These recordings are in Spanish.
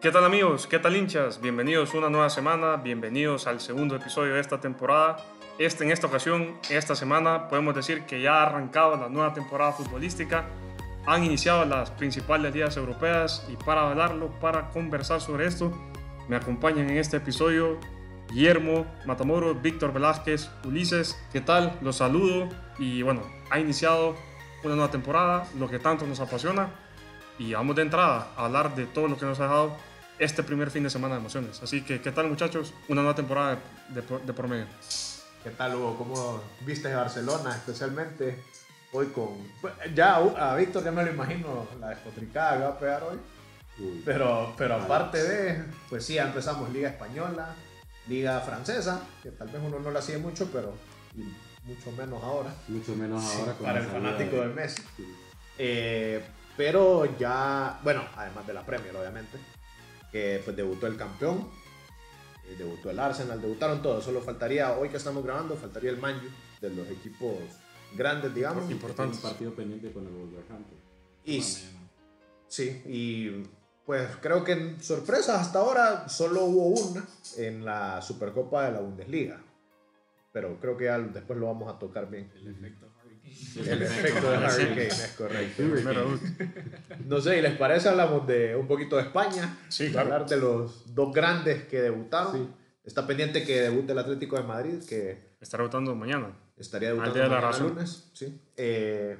¿Qué tal amigos? ¿Qué tal hinchas? Bienvenidos una nueva semana, bienvenidos al segundo episodio de esta temporada. Este, en esta ocasión, esta semana, podemos decir que ya ha arrancado la nueva temporada futbolística, han iniciado las principales ligas europeas y para hablarlo, para conversar sobre esto, me acompañan en este episodio Guillermo Matamoro, Víctor Velázquez, Ulises. ¿Qué tal? Los saludo y bueno, ha iniciado una nueva temporada, lo que tanto nos apasiona y vamos de entrada a hablar de todo lo que nos ha dejado este primer fin de semana de emociones. Así que, ¿qué tal muchachos? Una nueva temporada de, de, por medio. ¿Qué tal Hugo? ¿Cómo viste Barcelona especialmente? Hoy con... Pues, ya a Víctor ya me lo imagino la despotricada que va a pegar hoy. pero, pero aparte de, pues sí, empezamos Liga Española, Liga Francesa, que tal vez uno no la sigue mucho, pero mucho menos ahora. Mucho menos ahora. para el fanático de, Messi. Eh, pero ya, bueno, además de la Premier, obviamente que pues debutó el campeón, eh, debutó el Arsenal, debutaron todos, solo faltaría, hoy que estamos grabando, faltaría el Manju de los equipos grandes, digamos. Importante. Un partido pendiente con el Wolverhampton. Y, sí, y pues creo que en sorpresa hasta ahora solo hubo una en la Supercopa de la Bundesliga. Pero creo que ya después lo vamos a tocar bien. El efecto el efecto de Harry Kane, es correcto. No sé, ¿y les parece? Hablamos de un poquito de España. Sí, Hablar de los dos grandes que debutaron. Está pendiente que debute el Atlético de Madrid, que... Está debutando mañana. Estaría debutando día de la razón. lunes. Sí. Eh,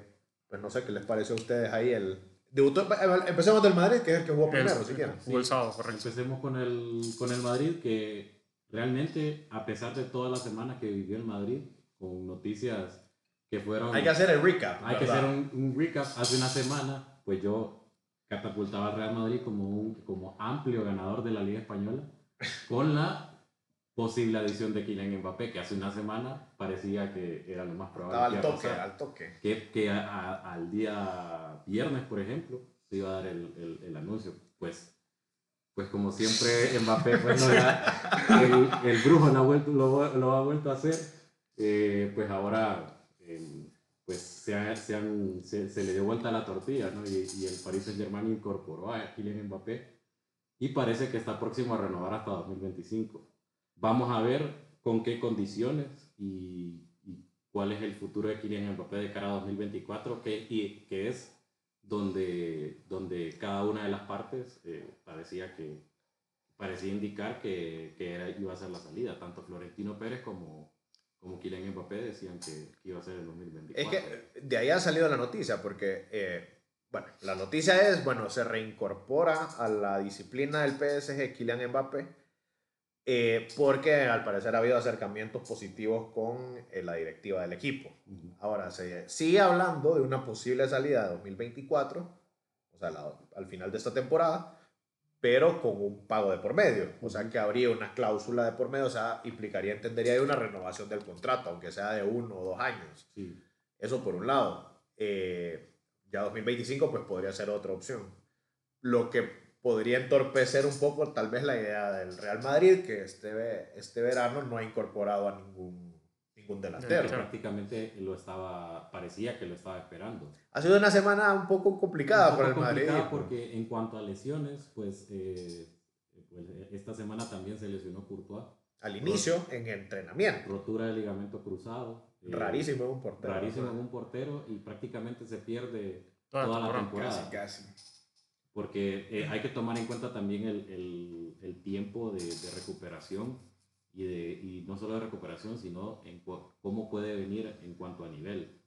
pues no sé qué les parece a ustedes ahí el... Debutó, empecemos del Madrid, que es el que jugó primero, si quieren. Jugó el sábado, correcto. Empecemos con el, con el Madrid, que realmente, a pesar de toda la semana que vivió el Madrid, con noticias que fueron... Hay que hacer el recap. Hay que hacer un, recap. Hace una semana, pues yo catapultaba al Real Madrid como un como amplio ganador de la Liga Española con la posible adición de Kylian Mbappé, que hace una semana parecía que era lo más probable. Estaba al toque, al toque. Que, que al día viernes, por ejemplo, se iba a dar el, el, el anuncio. Pues pues como siempre Mbappé pues no el, el, brujo lo ha vuelto, lo, lo ha vuelto a hacer, eh, pues ahora pues se, se, le dio vuelta la tortilla. Y, el Paris Saint Germain incorporó a Kylian Mbappé y parece que está próximo a renovar hasta 2025. Vamos a ver con qué condiciones y, cuál es el futuro de Kylian Mbappé de cara a 2024, que, y, que es donde, donde cada una de las partes eh, parecía que parecía indicar que, que era, iba a ser la salida, tanto Florentino Pérez como, como Kylian Mbappé decían que, iba a ser en 2024. Es que de ahí ha salido la noticia, porque, eh, bueno, la noticia es, bueno, se reincorpora a la disciplina del PSG Kylian Mbappé, eh, porque al parecer ha habido acercamientos positivos con eh, la directiva del equipo. Ahora, se sigue hablando de una posible salida de 2024, o sea, al final de esta temporada, pero con un pago de por medio. O sea, que habría una cláusula de por medio, o sea, implicaría, entendería, una renovación del contrato, aunque sea de uno o dos años. Eso por un lado. Eh, ya 2025, pues podría ser otra opción. Lo que podría entorpecer un poco, tal vez, la idea del Real Madrid, que este, este verano no ha incorporado a ningún un delantero. Prácticamente lo estaba, parecía que lo estaba esperando. Ha sido una semana un poco complicada para el Madrid. Porque en cuanto a lesiones, pues, eh, pues, esta semana también se lesionó Courtois. Al inicio, en entrenamiento. Rotura de ligamento cruzado. Eh, rarísimo en un portero. Rarísimo en un portero y prácticamente se pierde toda, la temporada. Casi, Porque eh, hay que tomar en cuenta también el, el, el tiempo de, de recuperación y, de, y no solo de recuperación, sino en cómo puede venir en cuanto a nivel.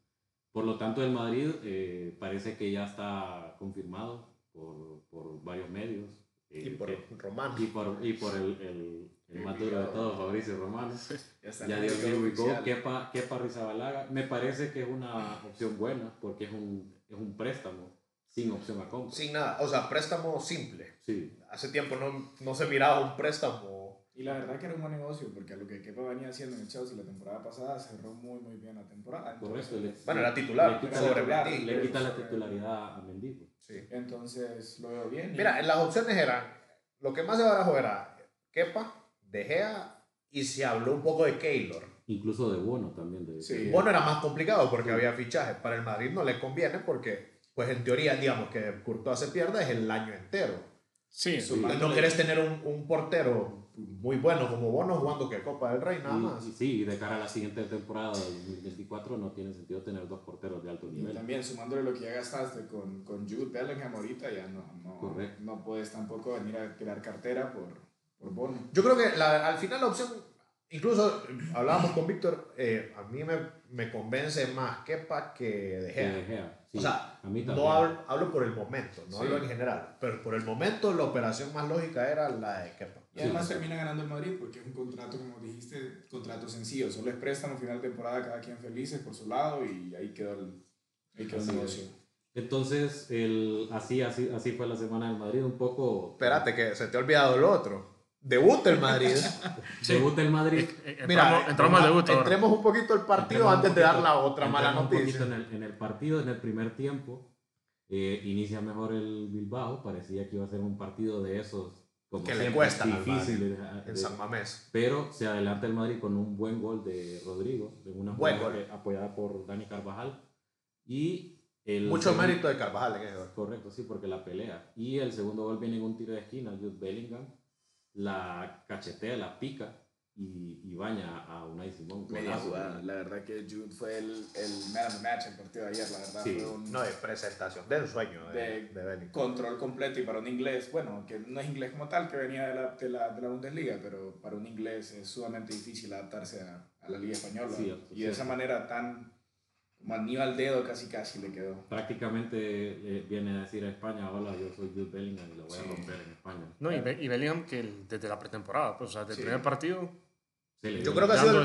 Por lo tanto, el Madrid eh, parece que ya está confirmado por, por varios medios. Eh, y por Romano. Y por, y por el, el, el más duro de todos, Fabricio Romano. ya dio el Kepa, Kepa Rizabalaga. Me parece que es una opción buena porque es un, es un préstamo sin opción a compra. Sin nada, o sea, préstamo simple. Sí. Hace tiempo no, no se miraba un préstamo y la verdad que era un buen negocio, porque a lo que Kepa venía haciendo en el Chelsea la temporada pasada cerró muy, muy bien la temporada. Correcto. bueno, era titular. Le quita, sobre la, le quita la titularidad a Mendy. Pues. Sí. Entonces lo veo bien. Mira, las opciones eran, lo que más se barajó era Kepa, De Gea y se habló un poco de Keylor. Incluso de Bono también. De, sí. Bono era más complicado porque había fichajes. Para el Madrid no le conviene porque, pues en teoría, digamos que Courtois se pierde es el año entero. Sí, Sumando- No querés tener un, un portero muy bueno como Bono jugando que Copa del Rey, nada Y- más. y sí, y de cara a la siguiente temporada del 2024 no tiene sentido tener dos porteros de alto Y nivel. también sumándole lo que ya gastaste con, con Jude Bellingham ahorita, ya no, no, no puedes tampoco venir a crear cartera por, por Bono. Yo creo que la- al final la opción, incluso hablábamos con Víctor, eh, a mí me, me convence más Kepa que De Que Gea. De Gea, sí, O sea, a mí no hablo, hablo por el momento, no Sí. hablo en general, pero por el momento la operación más lógica era la de Kepa. Y además termina ganando el Madrid porque es un contrato, como dijiste, contrato sencillo. Solo es préstamo, final de temporada, cada quien felices por su lado y ahí quedó el, ahí quedó el es. negocio. Entonces, el, así, así, así fue la semana del Madrid, un poco... Espérate, que se te ha olvidado lo otro. Debuta el Madrid. Debuta el Madrid. Eh, Mira, entramos, entramos al debut ahora. entremos un poquito al partido antes de dar poquito- la otra mala entremos un noticia. poquito En el, en el partido, en el primer tiempo, eh, inicia mejor el Bilbao. Parecía que iba a ser un partido de esos como Que le siempre, cuestan al difíciles. de- En de- San Mamés. pero se adelanta el Madrid con un buen gol de Rodrigo, de una Buen gol. apoyada por Dani Carvajal. Y el Mucho segundo- mérito de Carvajal en. Correcto, sí, porque la pelea. Y el segundo gol viene en un tiro de esquina, Jude Bellingham. La cachetea, la pica y, y baña a Unai Simón. Media jugada. La verdad que Jude fue el, el man of the match el partido de ayer. La verdad Sí. fue un No, de presentación del sueño de, De- de control completo y para un inglés, bueno, que no es inglés como tal, que venía de la, de la, de la Bundesliga, pero para un inglés es sumamente difícil adaptarse a, a la liga española. Cierto, y de esa manera tan anillo al dedo casi casi le quedó. Prácticamente eh, viene a decir a España, hola, yo soy Jude Bellingham y lo voy a Sí. romper en España. No, y, Be- y Bellingham que el- desde la pretemporada, pues, o sea, desde Sí. el primer partido, Yo creo que ha sido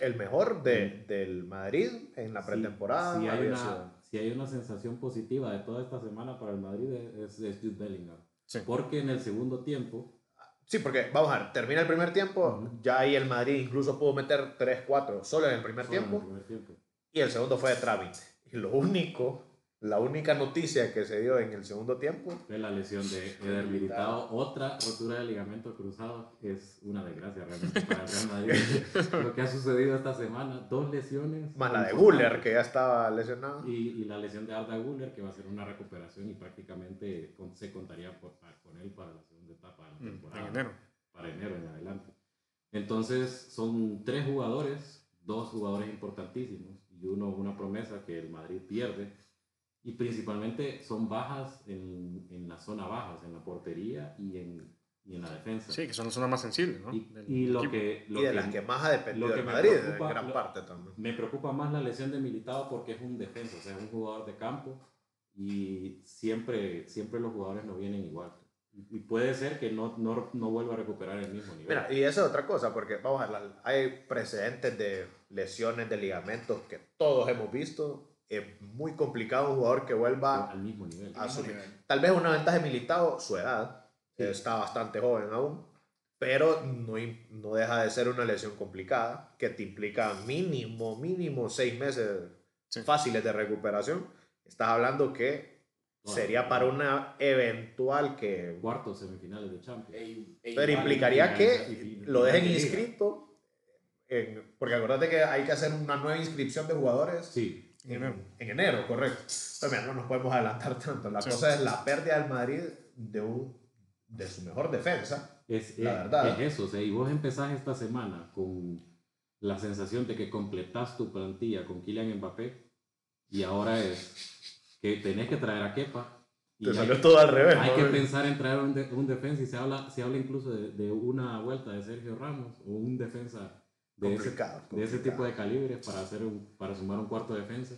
el, mejor de, del Madrid en la Sí, pretemporada. Si hay, una, si hay una sensación positiva de toda esta semana para el Madrid es, es Jude Bellingham. Sí. Porque en el segundo tiempo, Sí, porque vamos a ver, termina el primer tiempo, ya ahí el Madrid incluso pudo meter 3-4 solo en el primer solo en el tiempo primer tiempo, y el segundo fue de trámite. Y lo único, la única noticia que se dio en el segundo tiempo, fue la lesión de Eder Militao. Otra rotura de ligamento cruzado es una desgracia realmente para el Real Madrid. Lo que ha sucedido esta semana, dos lesiones. más la de. Guller que ya estaba lesionado. Y, y la lesión de Arda Guller, que va a ser una recuperación y prácticamente con- se contaría por- con él para la segunda etapa de la mm, temporada. en enero. Para enero en adelante. Entonces, son tres jugadores, dos jugadores importantísimos y uno una promesa que el Madrid pierde. Y principalmente son bajas en, en la zona bajas, en la portería y en, y en la defensa. Sí, que son las zonas más sensibles, ¿no? Y, y lo que, lo y de que- las que más ha dependido que me Madrid, preocupa- en gran lo- parte también. me preocupa más la lesión de Militao porque es un defensa, o sea, es un jugador de campo y siempre, siempre los jugadores no vienen igual. Y puede ser que no, no, no vuelva a recuperar el mismo nivel. Mira, y esa es otra cosa, porque vamos a ver, la- hay precedentes de lesiones de ligamentos que todos hemos visto. Es muy complicado un jugador que vuelva al mismo nivel. a su nivel. Tal vez una ventaja de Militao, su edad. Sí. Está bastante joven aún. Pero no, no deja de ser una lesión complicada que te implica mínimo, mínimo seis meses Sí. fáciles de recuperación. Estás hablando que sería para una eventual que... Cuartos, semifinales de Champions. Ey- ey, Pero implicaría que lo dejen inscrito. en- porque acuérdate que hay que hacer una nueva inscripción de jugadores Sí, en, enero. en enero, correcto. Pero mira, no nos podemos adelantar tanto. La Sí. cosa es la pérdida del Madrid de, un, de su mejor defensa. es, La es- verdad. es eso. O sea, y vos empezás esta semana con la sensación de que completás tu plantilla con Kylian Mbappé y ahora es que tenés que traer a Kepa. Y Te hay- salió todo al revés. Hay ¿no? que pensar en traer un, de- un defensa y se habla, se habla incluso de, de una vuelta de Sergio Ramos o un defensa de ese, Complicado, de ese tipo de calibres para, hacer un, para sumar un cuarto de defensa.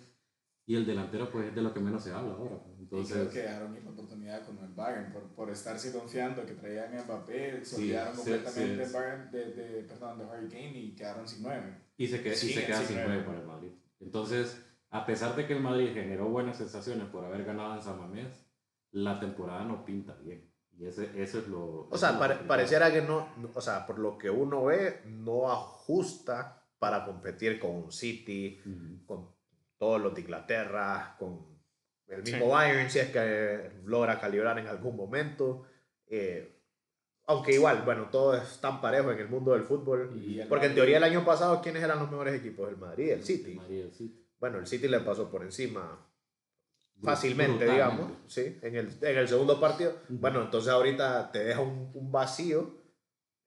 Y el delantero pues es de lo que menos se habla ahora. pues. Y Entonces, creo que dejaron la oportunidad con el Bayern por, por estarse confiando que traían a Mbappé, se olvidaron sí, completamente sí, de, sí. Bayern, de, de, perdón, de Harry Kane y quedaron sin nueve. y se, queda, y se queda sin nueve para el Madrid. Entonces, a pesar de que el Madrid generó buenas sensaciones por haber ganado en San Mamés, la temporada no pinta bien. Y ese, eso es lo... O sea, lo pare- pareciera que no, no- o sea, por lo que uno ve, no ajusta para competir con un City, con todos los de Inglaterra, con el mismo Sí. Bayern, si es que logra calibrar en algún momento. Eh, aunque igual, bueno, todo es tan parejo en el mundo del fútbol. Y el Porque en Madrid- teoría el año pasado, ¿quiénes eran los mejores equipos? El Madrid el El City. Madrid y el City. Bueno, el City le pasó por encima fácilmente, Brutalmente. digamos, ¿sí? En el, en el segundo partido. Bueno, entonces ahorita te deja un, un vacío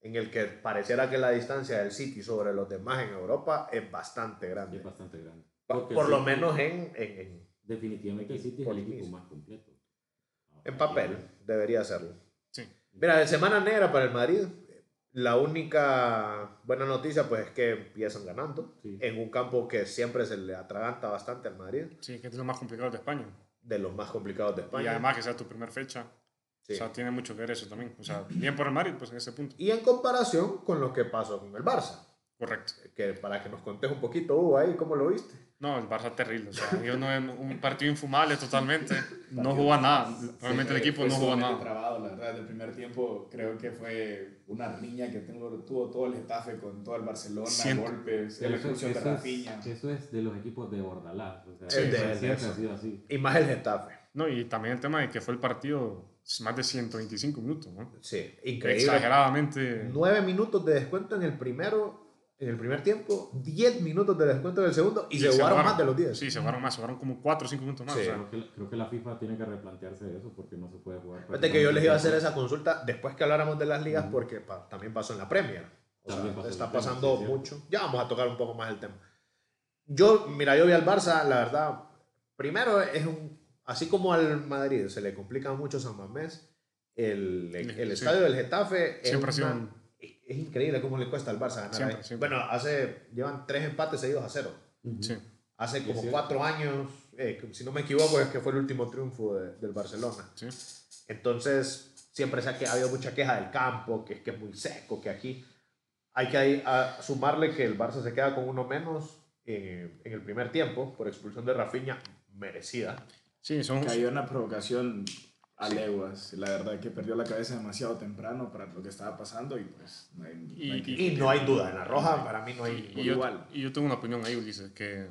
en el que pareciera que la distancia del City sobre los demás en Europa es bastante grande. Es bastante grande. Porque Por lo City- menos en, en, en, Definitivamente el City es el equipo más completo. en papel, debería serlo. Sí. Mira, semana negra para el Madrid. La única buena noticia pues es que empiezan ganando Sí. en un campo que siempre se le atraganta bastante al Madrid, Sí, que es lo más complicado de España. de los más complicados de Y España. además que sea tu primera fecha. Sí. O sea, tiene mucho que ver eso también. O sea, bien por el Madrid, pues en ese punto. Y en comparación con lo que pasó con el Barça, Correcto. que para que nos contes un poquito, Hugo, ahí, ¿cómo lo viste? No, el Barça terrible. O sea, yo no un partido infumable totalmente. No jugó a nada. Realmente el Sí, equipo fue no jugó a nada. trabado, la verdad, del primer tiempo creo que fue una riña que tengo, tuvo todo el Getafe con todo el Barcelona, Siento- golpes, eso, expulsión de Rafinha. es, eso es de los equipos de Bordalás. O sea, Sí, de- de eso. ha sido así. Y más el Getafe. No, y también el tema de que fue el partido más de 125 minutos, ¿no? Sí, increíble. Exageradamente. Nueve minutos de descuento en el primero, en el primer tiempo, 10 minutos de descuento en el segundo y, se, jugaron más de los 10. Sí, se jugaron más, se jugaron como 4 o 5 minutos más. Sí. o sea, Creo que, creo que la FIFA tiene que replantearse eso porque no se puede jugar. Fíjate que yo les iba a hacer esa consulta después que habláramos de las ligas porque pa- también pasó en la Premier. O sea, También está pasando mucho. Ya vamos a tocar un poco más el tema. Yo, mira, yo vi al Barça, la verdad, primero es un, así como al Madrid se le complica mucho San Mamés, el, el, el Sí. estadio del Getafe es, Siempre una- un- es increíble cómo le cuesta al Barça ganar Siempre, ahí. siempre. Bueno, hace, llevan tres empates seguidos a cero. Sí. Hace como cuatro años, eh, si no me equivoco, es que fue el último triunfo de- del Barcelona. Sí. Entonces, siempre se ha, que- ha habido mucha queja del campo, que es que es muy seco, que aquí hay que ahí, a sumarle que el Barça se queda con uno menos en, en el primer tiempo por expulsión de Rafinha, merecida. Sí, son. Cayó una provocación a leguas. La verdad que perdió la cabeza demasiado temprano para lo que estaba pasando y pues no hay, no Y- hay que- Y no hay duda, en la roja para mí no hay... Y yo, igual. y yo tengo una opinión ahí, Ulises, que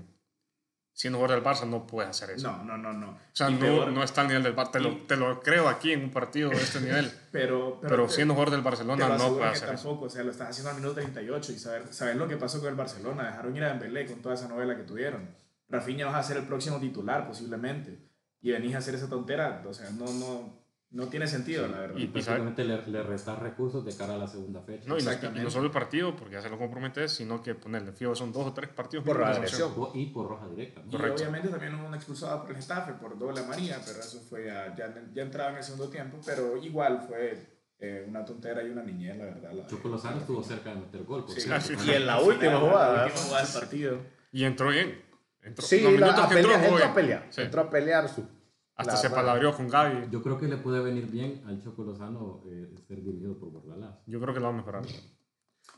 siendo jugador del Barça no puedes hacer eso. No, no, no, no. O sea, no, peor- no está al nivel del Barça. Te te lo creo aquí en un partido de este nivel. Pero, Pero, te- siendo jugador del te Barcelona lo no aseguro puede que hacer eso. tampoco, o sea, lo estás haciendo al minuto 38 y saber, saber lo que pasó con el Barcelona. Dejaron ir a Dembélé con toda esa novela que tuvieron. Rafinha vas a ser el próximo titular posiblemente y venís a hacer esa tontera, o sea, no, no, no tiene sentido, la verdad. Y- prácticamente le, le restas recursos de cara a la segunda fecha. No, y, no, y Exactamente. no solo el partido, porque ya se lo comprometes, sino que ponerle fijo son dos o tres partidos. Por agresión. sanción. O- Y por roja directa. Y Correcto. obviamente también hubo una expulsada por el Getafe por doble amarilla, pero eso fue ya, ya, ya entraba en el segundo tiempo, pero igual fue eh, una tontera y una niñez, la verdad. La, Choco Lozano estuvo cerca de meter gol. por Sí. cierto. Ah, sí. Y en la Al última final, jugada, La ¿verdad? última jugada del partido. Y entró bien. Entró, Sí, los la- a que pelear, entró, a pelear, Sí. entró a pelear su... Hasta la se palabreó con Gaby. Yo creo que le puede venir bien al Choco Lozano eh, ser dirigido por Bordalás. Yo creo que lo va a mejorar.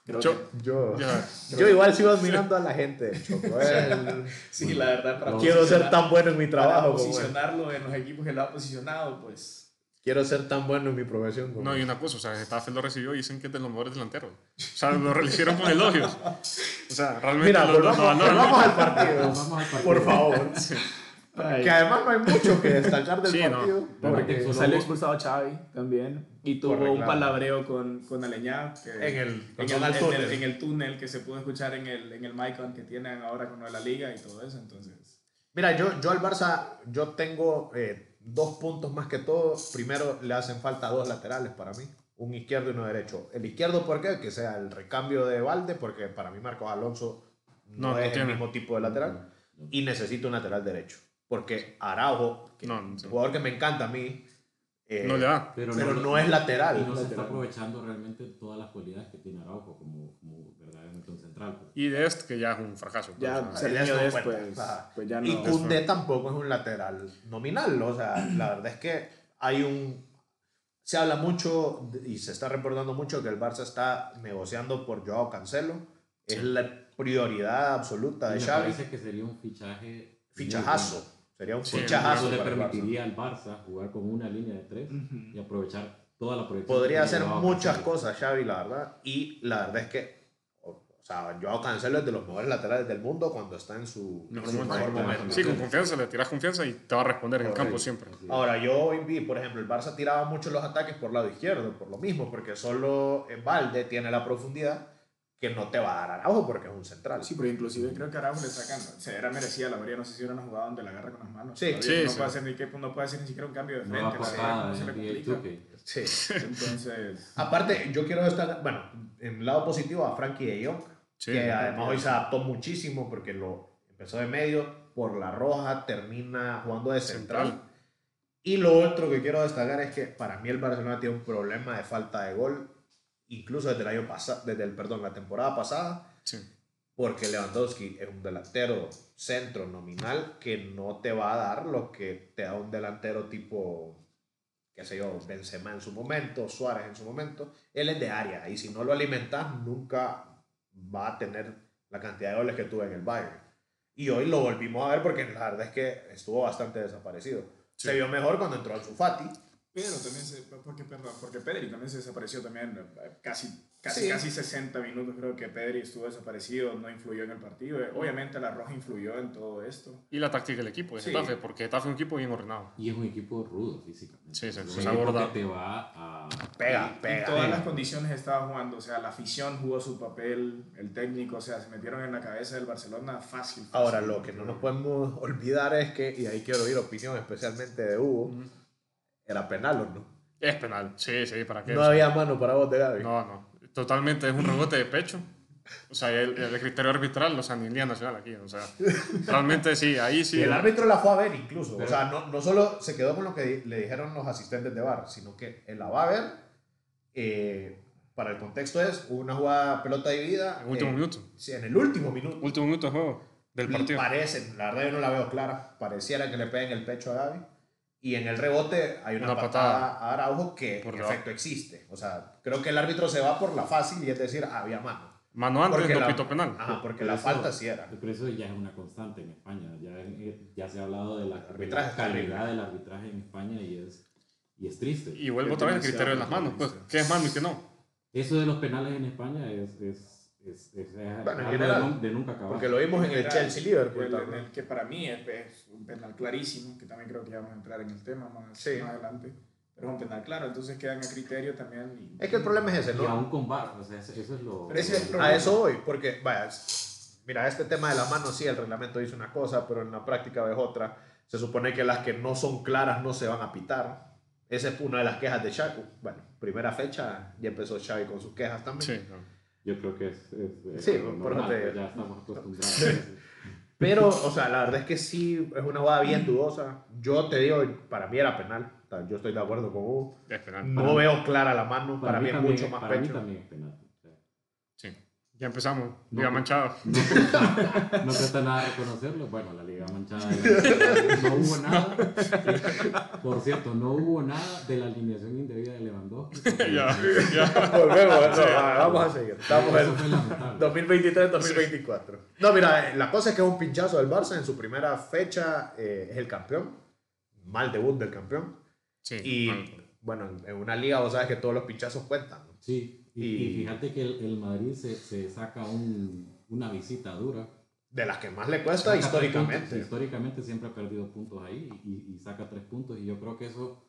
Creo Yo- que- Yo, yo igual sigo admirando a la gente del Choco. eh. sí, la verdad, para Quiero ser tan bueno en mi para trabajo como él. posicionarlo en los equipos que lo ha posicionado, pues Quiero ser tan bueno en mi profesión como No, y una cosa, o sea, Getafe lo recibió y dicen que es de los mejores delanteros. O sea, lo hicieron con elogios. O sea, realmente Mira, lo, volvamos, lo volvamos al partido. Vamos al partido. Por favor. Ay. Que además no hay mucho que destacar del Sí, no. partido. Porque Porque solo salió expulsado Xavi también y tuvo Por un palabreo con, con Aleñá que En el, en el, el- Tunnel. en el túnel que se pudo escuchar en el, en el Micon que tienen ahora con la liga y todo eso, entonces Mira, yo, yo al Barça, yo tengo eh, dos puntos más que todo. Primero, le hacen falta dos laterales para mí. Un izquierdo y uno derecho. El izquierdo, ¿por qué? Que sea el recambio de Valde, porque para mí Marcos Alonso no, No, no es el mismo tipo de lateral. Y necesito un lateral derecho. Porque Araujo, que jugador que me encanta a mí, eh, No le da. Pero, pero no, no es lateral. y no se está aprovechando realmente todas las cualidades que tiene Araujo como pues. Y de este, que ya es un fracaso. pues, ya o sea, se él año es no. Ajá. pues ya Y no. Koundé tampoco es un lateral nominal. O sea, la verdad es que hay un. Se habla mucho y se está reportando mucho que el Barça está negociando por Joao Cancelo. Es la prioridad absoluta Y de me Xavi. parece que sería un fichaje. Fichajazo. Sería un Sí, fichajazo Eso le permitiría al Barça jugar con una línea de tres Ujú. y aprovechar toda la proyección. Podría hacer muchas Cancelo. cosas Xavi, la verdad. Y la verdad es que. O sea, Joao Cancelo es de los mejores laterales del mundo cuando está en su Mejor su momento. mejor momento. Sí, con confianza, le tiras confianza y te va a responder en el campo siempre. Ahora, yo hoy vi, por ejemplo, el Barça tiraba mucho los ataques por lado izquierdo, por lo mismo, porque solo en Valde tiene la profundidad que no te va a dar Araujo porque es un central. Sí, pero inclusive creo que Araujo le sacan, o sea, era merecida la mayoría, no sé si era una jugada donde la agarra con las manos. Sí, sí, no, sí. Puede hacer ni que, no puede hacer ni siquiera un cambio de frente. Patada no se le complica. 2K. Sí. Entonces, Aparte, yo quiero destacar, bueno, en el lado positivo a Frankie de Jong, Sí, que además hoy se adaptó muchísimo porque lo empezó de medio, por la roja, termina jugando de central. Central. Y lo otro que quiero destacar es que para mí el Barcelona tiene un problema de falta de gol, incluso desde el año pasado, desde el, perdón, la temporada pasada, Sí. porque Lewandowski es un delantero centro nominal que no te va a dar lo que te da un delantero tipo, qué sé yo, Benzema en su momento, Suárez en su momento. Él es de área y si no lo alimentas nunca va a tener la cantidad de goles que tuvo en el Bayern. Y hoy lo volvimos a ver porque la verdad es que estuvo bastante desaparecido. Sí. Se vio mejor cuando entró Ansu Fati. Pero también se, porque, perdón, porque Pedri también se desapareció también eh, casi, casi, Sí. casi 60 minutos creo que Pedri estuvo desaparecido, no influyó en el partido. Eh, Obviamente la roja influyó en todo esto. Y la táctica del equipo de Sí. Getafe, porque Getafe es un equipo bien ordenado. Y es un equipo rudo físicamente. Sí, se equipo aborda. que te va a... Pega, Y pega. todas pega. las condiciones estaba jugando, o sea, la afición jugó su papel, el técnico, o sea, se metieron en la cabeza del Barcelona fácil. fácil. Ahora, lo que no nos podemos olvidar es que, y ahí quiero oír opinión especialmente de Hugo, era penal o no. Es penal, sí, sí, ¿para qué? No había mano para vos de Gaby. No, no. Totalmente es un rebote de pecho. O sea, el, el criterio arbitral, o sea, ni en Liga Nacional aquí. O sea, realmente sí, ahí sí. Y el árbitro la fue a ver incluso. Pero- o sea, no, no solo se quedó con lo que di- le dijeron los asistentes de VAR, sino que él la va a ver. eh, para el contexto es una jugada pelota dividida. En último eh, minuto. Sí, en el último minuto. Último minuto de juego del Y partido. Parece, la verdad yo no la veo clara. Pareciera que le peguen el pecho a Gaby. Y en el rebote hay una, Una patada, patada. a Araujo que Por en efecto existe. O sea, creo que el árbitro se va por la fácil y es decir, había mano. Mano antes, Porque no la- pitó penal. Ajá, porque Pero la eso- falta sí era. Pero eso ya es una constante en España. Ya, ya se ha hablado de la, arbitraje calidad terrible. del arbitraje en España y es, y es triste. Y vuelvo otra vez al criterio de las manos. Pues. ¿qué es mano y qué no? Eso de los penales en España es, es, es, es, es Bueno, en general, de, de nunca acabar. Porque lo vimos en el General, Chelsea-Liverpool. el- también. el que para mí es, es un penal clarísimo, que también creo que ya vamos a entrar en el tema más, Sí. más adelante. Pero es un penal claro, entonces quedan a criterio también. y- Es que el problema es ese, Y ¿no? aún con VAR, o sea, eso, es lo... Pero ese es el. A eso voy, porque, vaya, mira, este tema de la mano, sí, el reglamento dice una cosa, pero en la práctica ves otra. Se supone que las que no son claras no se van a pitar. Esa es una de las quejas de Xavi. Bueno, primera fecha, ya empezó Xavi con sus quejas también. Sí. no. Yo creo que es... es- es Sí, por normal, te- pues ya estamos acostumbrados. Pero, o sea, la verdad es que sí, es una jugada bien dudosa. Yo te digo, para mí era penal. O sea, Yo estoy de acuerdo con Hugo. Es penal. No veo clara la mano, para, mí es también mucho más para mí pecho. también es penal. Ya empezamos. No. Liga manchada. No cuesta, no cuesta nada reconocerlo. Bueno, la Liga Manchada no hubo nada. Por cierto, no hubo nada de la alineación indebida de Lewandowski. ya, ya. Volvemos, no, vamos a seguir. Estamos en fue lamentable. 2023-2024. No, mira, eh, la cosa es que es un pinchazo del Barça. En su primera fecha eh, es el campeón. Mal debut del campeón. Sí. Y mal. bueno, en- en una liga vos sabes que todos los pinchazos cuentan. ¿no? Sí, y, Y- y fíjate que el, el Madrid se, se saca un, una visita dura. De las que más le cuesta históricamente. puntos. Históricamente siempre ha perdido puntos ahí y, y saca tres puntos y yo creo que eso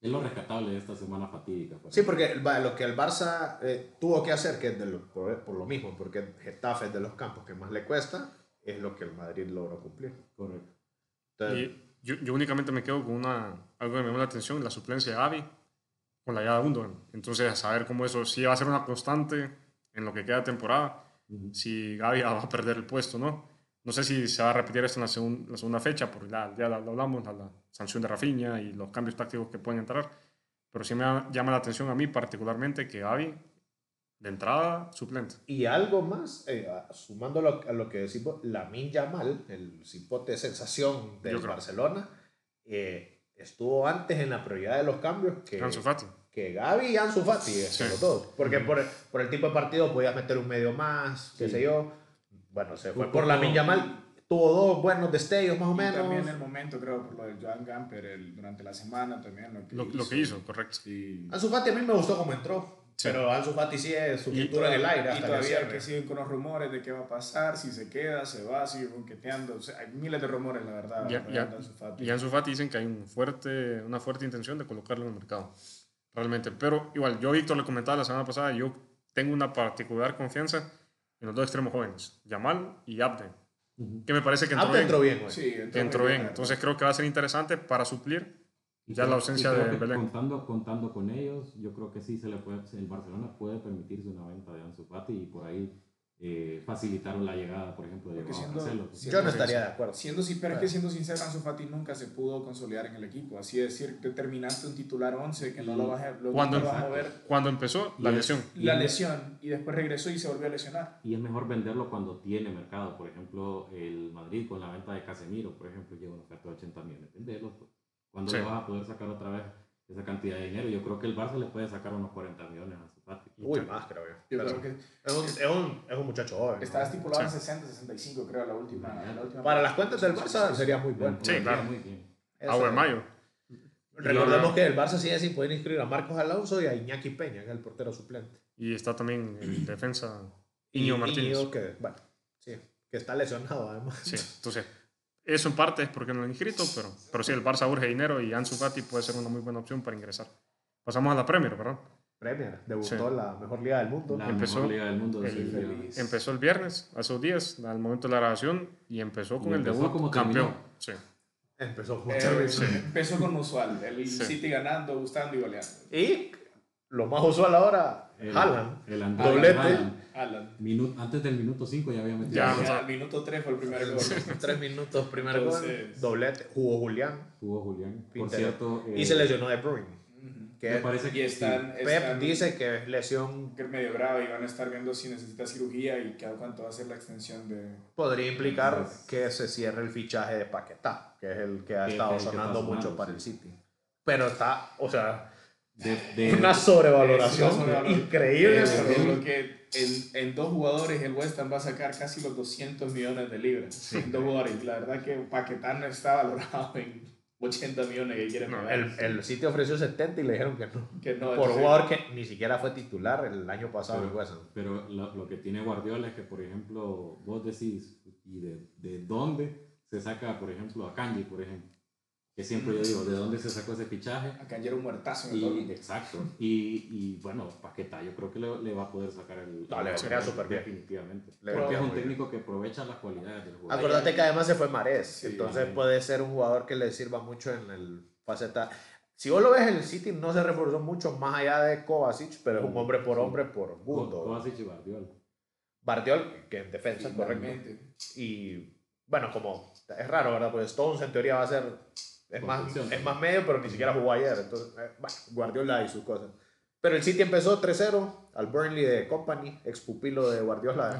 es lo rescatable de esta semana fatídica. pues. Sí, porque lo que el Barça eh, tuvo que hacer, que es de lo- por, por lo mismo, porque Getafe es de los campos que más le cuesta, es lo que el Madrid logró cumplir. Correcto. Entonces, Y yo, yo únicamente me quedo con una, algo que me llamó la atención, la suplencia de Gavi con la llegada de Gundogan. Entonces, a saber cómo eso sí va a ser una constante en lo que queda de temporada, Ujú. si Gavi va a perder el puesto, ¿no? No sé si se va a repetir esto en la, segun- la segunda fecha, porque ya, ya lo hablamos, la, la sanción de Rafinha y los cambios tácticos que pueden entrar, pero sí me llama la atención a mí particularmente que Gavi, de entrada, suplente. Y algo más, eh, sumando lo- a lo que decimos, Lamin Yamal, el cipote sensación del. Barcelona, eh, estuvo antes en la prioridad de los cambios que, Ansu Fati. que Gaby y Ansu Fati, Sí. los dos. Porque por, por el tipo de partido podías meter un medio más, qué Sí. sé yo. Bueno, se fue por poco- Lamin Yamal, tuvo dos buenos destellos más o Y menos. también el momento, creo, por lo de Joan Gamper el- durante la semana también. Lo que, Lo, lo que hizo, correcto. Sí. Ansu Fati a mí me gustó cómo entró, Sí. pero Ansu Fati sí es su Y pintura en el aire y hasta que todavía cierre. que siguen con los rumores de qué va a pasar, si se queda, se va, sigue ronqueteando. O sea, hay miles de rumores, la verdad. Ya- ya- Ansu Fati. Y Ansu Fati dicen que hay un fuerte, una fuerte intención de colocarlo en el mercado. Realmente. Pero igual, yo a Víctor le comentaba la semana pasada, yo tengo una particular confianza en los dos extremos jóvenes, Yamal y Abde, Ujú. que me parece que entró Abde bien. entró bien, güey. Sí, que entró muy bien. la Entonces creo que va a ser interesante para suplir Y ya la ausencia de Belén. Contando, contando con ellos, yo creo que sí se le puede, el Barcelona puede permitirse una venta de Ansu Fati y por ahí eh, facilitar la llegada, por ejemplo, de siendo- siendo- Yo no estaría de acuerdo. Siendo, si- pero es que siendo sincero, Ansu Fati nunca se pudo consolidar en el equipo. Así es decir, determinaste un titular 11 que no lo vas a, lo Cuando- nunca vas a mover. Cuando empezó la lesión. La lesión y después regresó y se volvió a lesionar. Y es mejor venderlo cuando tiene mercado. Por ejemplo, el Madrid con la venta de Casemiro, por ejemplo, lleva una oferta de 80 millones. Venderlo. pues. ¿Cuándo Sí. le vas a poder sacar otra vez esa cantidad de dinero? Yo creo que el Barça le puede sacar unos 40 millones a su Fati. Uy, más creo yo. Yo Pero creo que es, un, es, un, es un muchacho joven. ¿no? estaba estipulado en Sí. 60, 65, creo, la última. la última Para las cuentas del Barça sería muy bueno. Sí, claro. Muy bien. Agua de mayo. Recordemos que el Barça sigue sin poder inscribir a Marcos Alonso y a Iñaki Peña, que es el portero suplente. Y está también en defensa Iñigo Martínez. Íñigo que, bueno, sí, que está lesionado además. Sí, entonces, eso en parte es porque no lo han inscrito, pero, pero sí, el Barça urge dinero y Ansu Fati puede ser una muy buena opción para ingresar. Pasamos a la Premier, ¿verdad? Premier, debutó Sí. en la mejor liga del mundo. La Empezó mejor liga del mundo. el-. Empezó el viernes, hace dos días, al momento de la grabación, y empezó con Y el empezó debut como campeón. Sí. Empezó como Eh. Sí. Empezó con usual, el Sí. City ganando, gustando y goleando. Y lo más usual ahora, El- Haaland. el Doblete. Haaland. Minu- antes del minuto 5 ya había metido. Ya, o sea, al minuto 3 fue el primer gol. Tres minutos, primer Entonces- gol, doblete, jugó Julián. Jugó Julián. Por cierto. Y eh, se lesionó de Bruyne. Ujú. Que Me parece Y que están, Pep están- dice que es lesión que es medio grave y van a estar viendo si necesita cirugía y cada cuánto va a ser la extensión de... podría implicar Entonces- que se cierre el fichaje de Paquetá, que es el que ha estado sonando mucho para sí. el City. Pero está, o sea, de, de- una sobrevaloración Es una sobrevaloración. increíble. Eh, que en, en dos jugadores el West Ham va a sacar casi los 200 millones de libras. En dos jugadores. La verdad que Paquetá no está valorado en 80 millones que quieren No, pagar. el, el City ofreció 70 y le dijeron que no. que no, Por jugador que ni siquiera fue titular el año pasado Pero- West Ham. Pero lo, lo que tiene Guardiola es que, por ejemplo, vos decís, ¿y de, de dónde se saca, por ejemplo, a Kanji, por ejemplo? Que siempre yo digo, ¿de dónde se sacó ese fichaje? Acá era un muertazo en el Y, Dortmund. exacto. Y, y bueno, Paqueta, yo creo que le, le va a poder sacar el. No, le el- queda súper bien. Definitivamente. Le Porque es un bien. técnico que aprovecha las cualidades del jugador. Acuérdate que además se fue Marés, Sí, entonces también. puede ser un jugador que le sirva mucho en el faceta. Si vos lo ves, el City no se reforzó mucho más allá de Kovacic, pero es un hombre por hombre por gundo. Kovacic y Guardiola. Bardiol, que en defensa, correcto. Igualmente. Y bueno, como es raro, ¿verdad? Pues Stones en teoría va a ser. Es más, es más medio, pero ni siquiera jugó ayer. Entonces, eh, bueno, Guardiola y sus cosas. Pero el City empezó 3-0 al Burnley de Company, ex pupilo de Guardiola.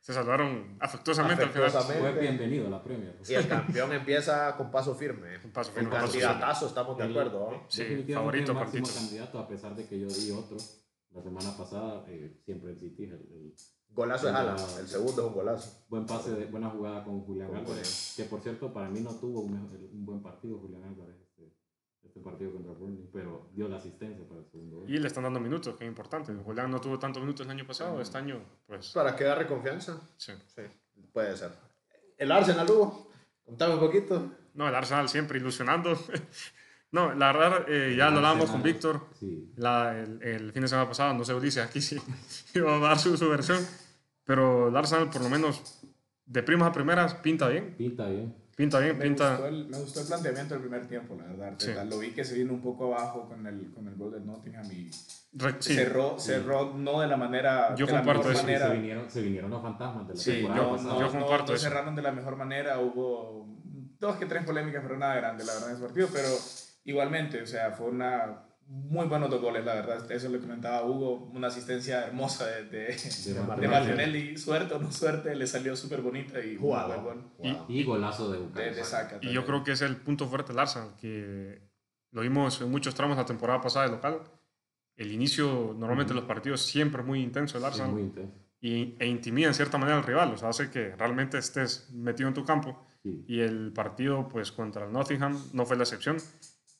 Se salvaron afectuosamente al final. Afectuosamente. Fue bienvenido a la Premier. Y el campeón empieza con paso firme. Con paso Un firme, paso candidatazo, estamos de acuerdo. Sí, favorito máximo candidato, a pesar de que yo di otro la semana pasada, eh, siempre el City, el, el Golazo de El- Haaland, el segundo es un golazo. buen pase, de, buena jugada con Julián Con Álvarez, que por cierto para mí no tuvo un, mejor- un buen partido Julián Álvarez este, este partido contra Burnley, pero dio la asistencia para el segundo gol. Y le están dando minutos, que es importante. Julián no tuvo tantos minutos el año pasado, este año, pues, Para que agarre confianza. sí. Sí, puede ser. El Arsenal, Hugo. Contame un poquito. No, el Arsenal siempre ilusionando. no, la verdad, eh, ya lo hablábamos con Víctor Sí, la- el, el fin de semana pasado, no sé, Ulises, aquí sí iba a dar su, su versión, pero el Arsenal por lo menos de primas a primeras pinta bien, pinta bien. pinta bien, Me pinta... gustó, el, me gustó el planteamiento del primer tiempo, la verdad. Sí. Lo vi que se vino un poco abajo con el, con el gol de Nottingham y re- sí, cerró, cerró no de la manera. Yo de la comparto mejor eso. Se manera. vinieron, se vinieron los fantasmas de la Sí, temporada no, pasada. no, Yo comparto no, no eso. cerraron de la mejor manera. Hubo dos que tres polémicas, pero nada grande, la verdad, en ese partido. Pero igualmente, o sea, fue una. Muy buenos dos goles, la verdad. Eso le comentaba a Hugo. Una asistencia hermosa de, de, de de Martinelli. Martinelli. Suerte o no suerte, le salió súper bonita y Jugado. buen gol. Y- Wow. Y golazo de saca. Y yo creo que es el punto fuerte del Arsenal, que lo vimos en muchos tramos la temporada pasada de local. El inicio, normalmente los partidos siempre muy intenso el Es Arsenal muy intenso. y, e intimida en cierta manera al rival, o sea, hace que realmente estés metido en tu campo. Sí. Y el partido, pues contra el Nottingham, no fue la excepción.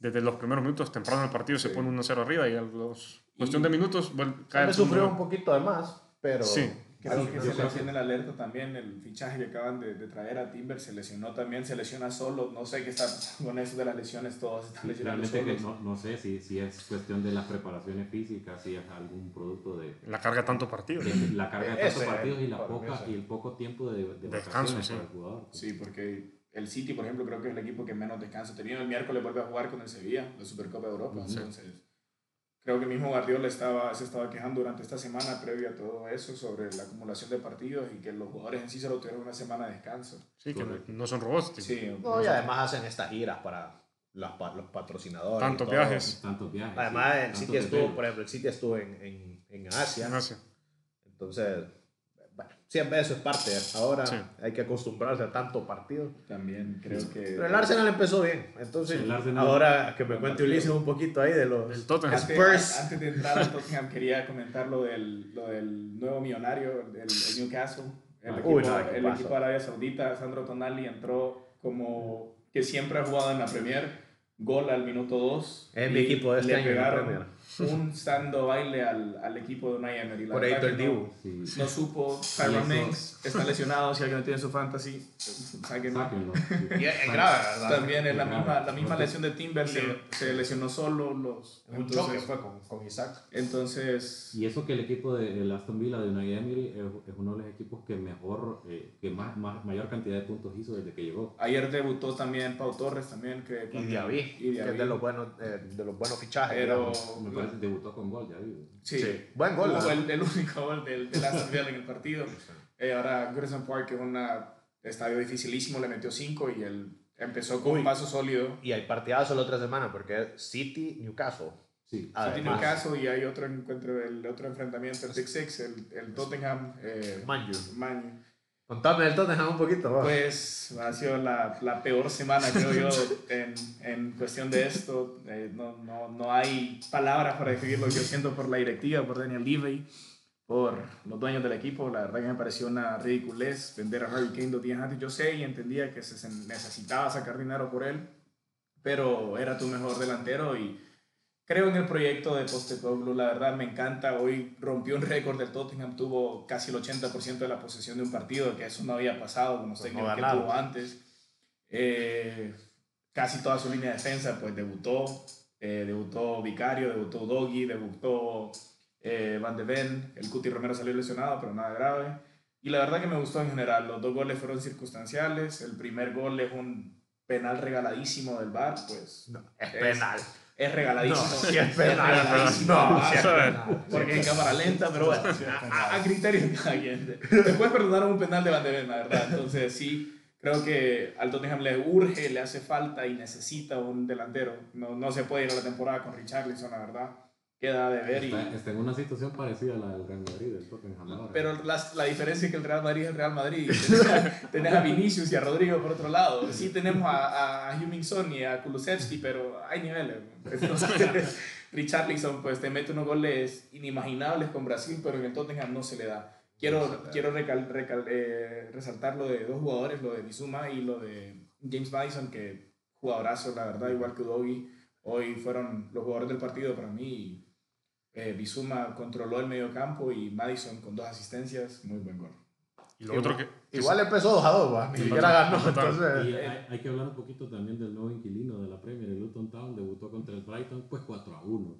Desde los primeros minutos, temprano el partido, se Sí. pone 1-0 arriba y a los cuestión Y- de minutos cae el sufrió un poquito de más, pero. Sí, Creo que no se sé. le tiene la alerta también el fichaje que acaban de, de traer a Timber. Se lesionó también, se lesiona solo. No sé qué está pasando con eso de las lesiones, todos están Sí, lesionando que solos. no, no sé si, si es cuestión de las preparaciones físicas, si es algún producto de, La carga tanto partido. de la carga de tantos Ese, partidos y, la poca, y el poco tiempo de, de Descanso, vacaciones sí. para el jugador. Sí, porque el City, por ejemplo, creo que es el equipo que menos descanso ha tenido. El miércoles vuelve a jugar con el Sevilla, la Supercopa de Europa. Ujú. Entonces, creo que mismo Guardiola estaba, se estaba quejando durante esta semana previo a todo eso sobre la acumulación de partidos y que los jugadores en sí solo tuvieron una semana de descanso. Sí, que no son robots. Sí, No, y además hacen estas giras para pa- los patrocinadores. Tantos viajes. Tantos viajes. Además, sí, el City estuvo, por ejemplo, el City estuvo en, en, en Asia. En Asia. Entonces, siempre eso es parte. Ahora Sí. hay que acostumbrarse a tanto partido. también creo que... Pero el Arsenal empezó bien. Entonces, Arsenal- ahora que me cuente Ulises un poquito ahí de los... El Tottenham. Antes, Spurs. antes de entrar al Tottenham quería comentar lo del, lo del nuevo millonario, el, el Newcastle. El, Ah, equipo, uy, no, el equipo de Arabia Saudita, Sandro Tonali entró como que siempre ha jugado en la Premier. Gol al minuto 2. Es mi equipo de este le año en la pegaron Premier. Un stando baile al, al equipo de Unai Emery. Por ahí todo el no- Dibu. Sí, No supo, Tyron Mings está lesionado, si alguien no tiene su fantasy, sáquenlo. sáquenlo. Y es, es grave, ¿verdad? También en la Claro. misma, la misma lesión de Timber se, se lesionó solo. Los, Un entonces- choque fue con, con Isaac. Entonces, Y eso que el equipo de el Aston Villa de Unai Emery es, es uno de los equipos que mejor, eh, que más, más, mayor cantidad de puntos hizo desde que llegó. ayer debutó también Pau Torres también. Que, Y Diaby, que es de los buenos, eh, de los buenos fichajes. Pero, que debutó con gol, ya digo. sí, Sí. Buen gol, el, el único gol del, del Aston Villa en el partido. Eh, ahora, Goodison Park es un estadio dificilísimo, le metió 5 y él empezó con Uy. un paso sólido. Y hay partidazo la otra semana porque es City Newcastle. Sí. Un caso y hay otro encuentro, el otro enfrentamiento, el Big Six, el, el Tottenham eh, Man U. Contame del Tottenham un poquito. va. Pues ha sido la, la peor semana, creo yo, en, en cuestión de esto. Eh, no, no, no hay palabras para describir lo que yo siento por la directiva, por Daniel Levy, por los dueños del equipo. La verdad que me pareció una ridiculez vender a Harry Kane dos días antes. Yo sé y entendía que se se necesitaba sacar dinero por él, pero era tu mejor delantero y creo en el proyecto de Postecoglou. La verdad me encanta. Hoy rompió un récord del Tottenham, tuvo casi el 80% de la posesión de un partido, que eso no había pasado con los Pues no que tuvo antes. Eh, casi toda su línea de defensa pues debutó. Eh, debutó Vicario, debutó Doggy, debutó eh, Van de Ven. El Cuti Romero salió lesionado, pero nada grave. Y la verdad que me gustó en general. Los dos goles fueron circunstanciales. El primer gol es un penal regaladísimo del VAR, pues No, es es- penal. Es regaladísimo. No, sí es regaladísimo No, del sí es. Porque en cámara lenta, pero bueno, a, a criterio de cada quien. Después perdonaron un penal de Van de Ven, la verdad. Entonces sí, creo que al Tottenham le urge, le hace falta y necesita un delantero. No, no se puede ir a la temporada con Richarlison, la verdad. Queda de ver y... Está, está en una situación parecida a la del Real Madrid, del Tottenham ahora. Pero la, la diferencia es que el Real Madrid es el Real Madrid. Tenés, a Vinicius y a Rodrigo por otro lado. Sí tenemos a, a Hummingson y a Kulusevski, pero hay niveles. Entonces, Richarlison pues te mete unos goles inimaginables con Brasil, pero en el Tottenham no se le da. Quiero, quiero recal- recal- eh, resaltar lo de dos jugadores, lo de Bizuma y lo de James Madison, que jugadorazo, la verdad, igual que Udogi. Hoy fueron los jugadores del partido para mí. Eh, Bizuma controló el medio campo y Madison con dos asistencias, muy buen gol. Y lo otro que. Igual empezó 2 a 2, va. Ni Sí, siquiera ganó. Entonces, Y hay, hay que hablar un poquito también del nuevo inquilino de la Premier, el Luton Town, debutó contra el Brighton, pues 4 a 1.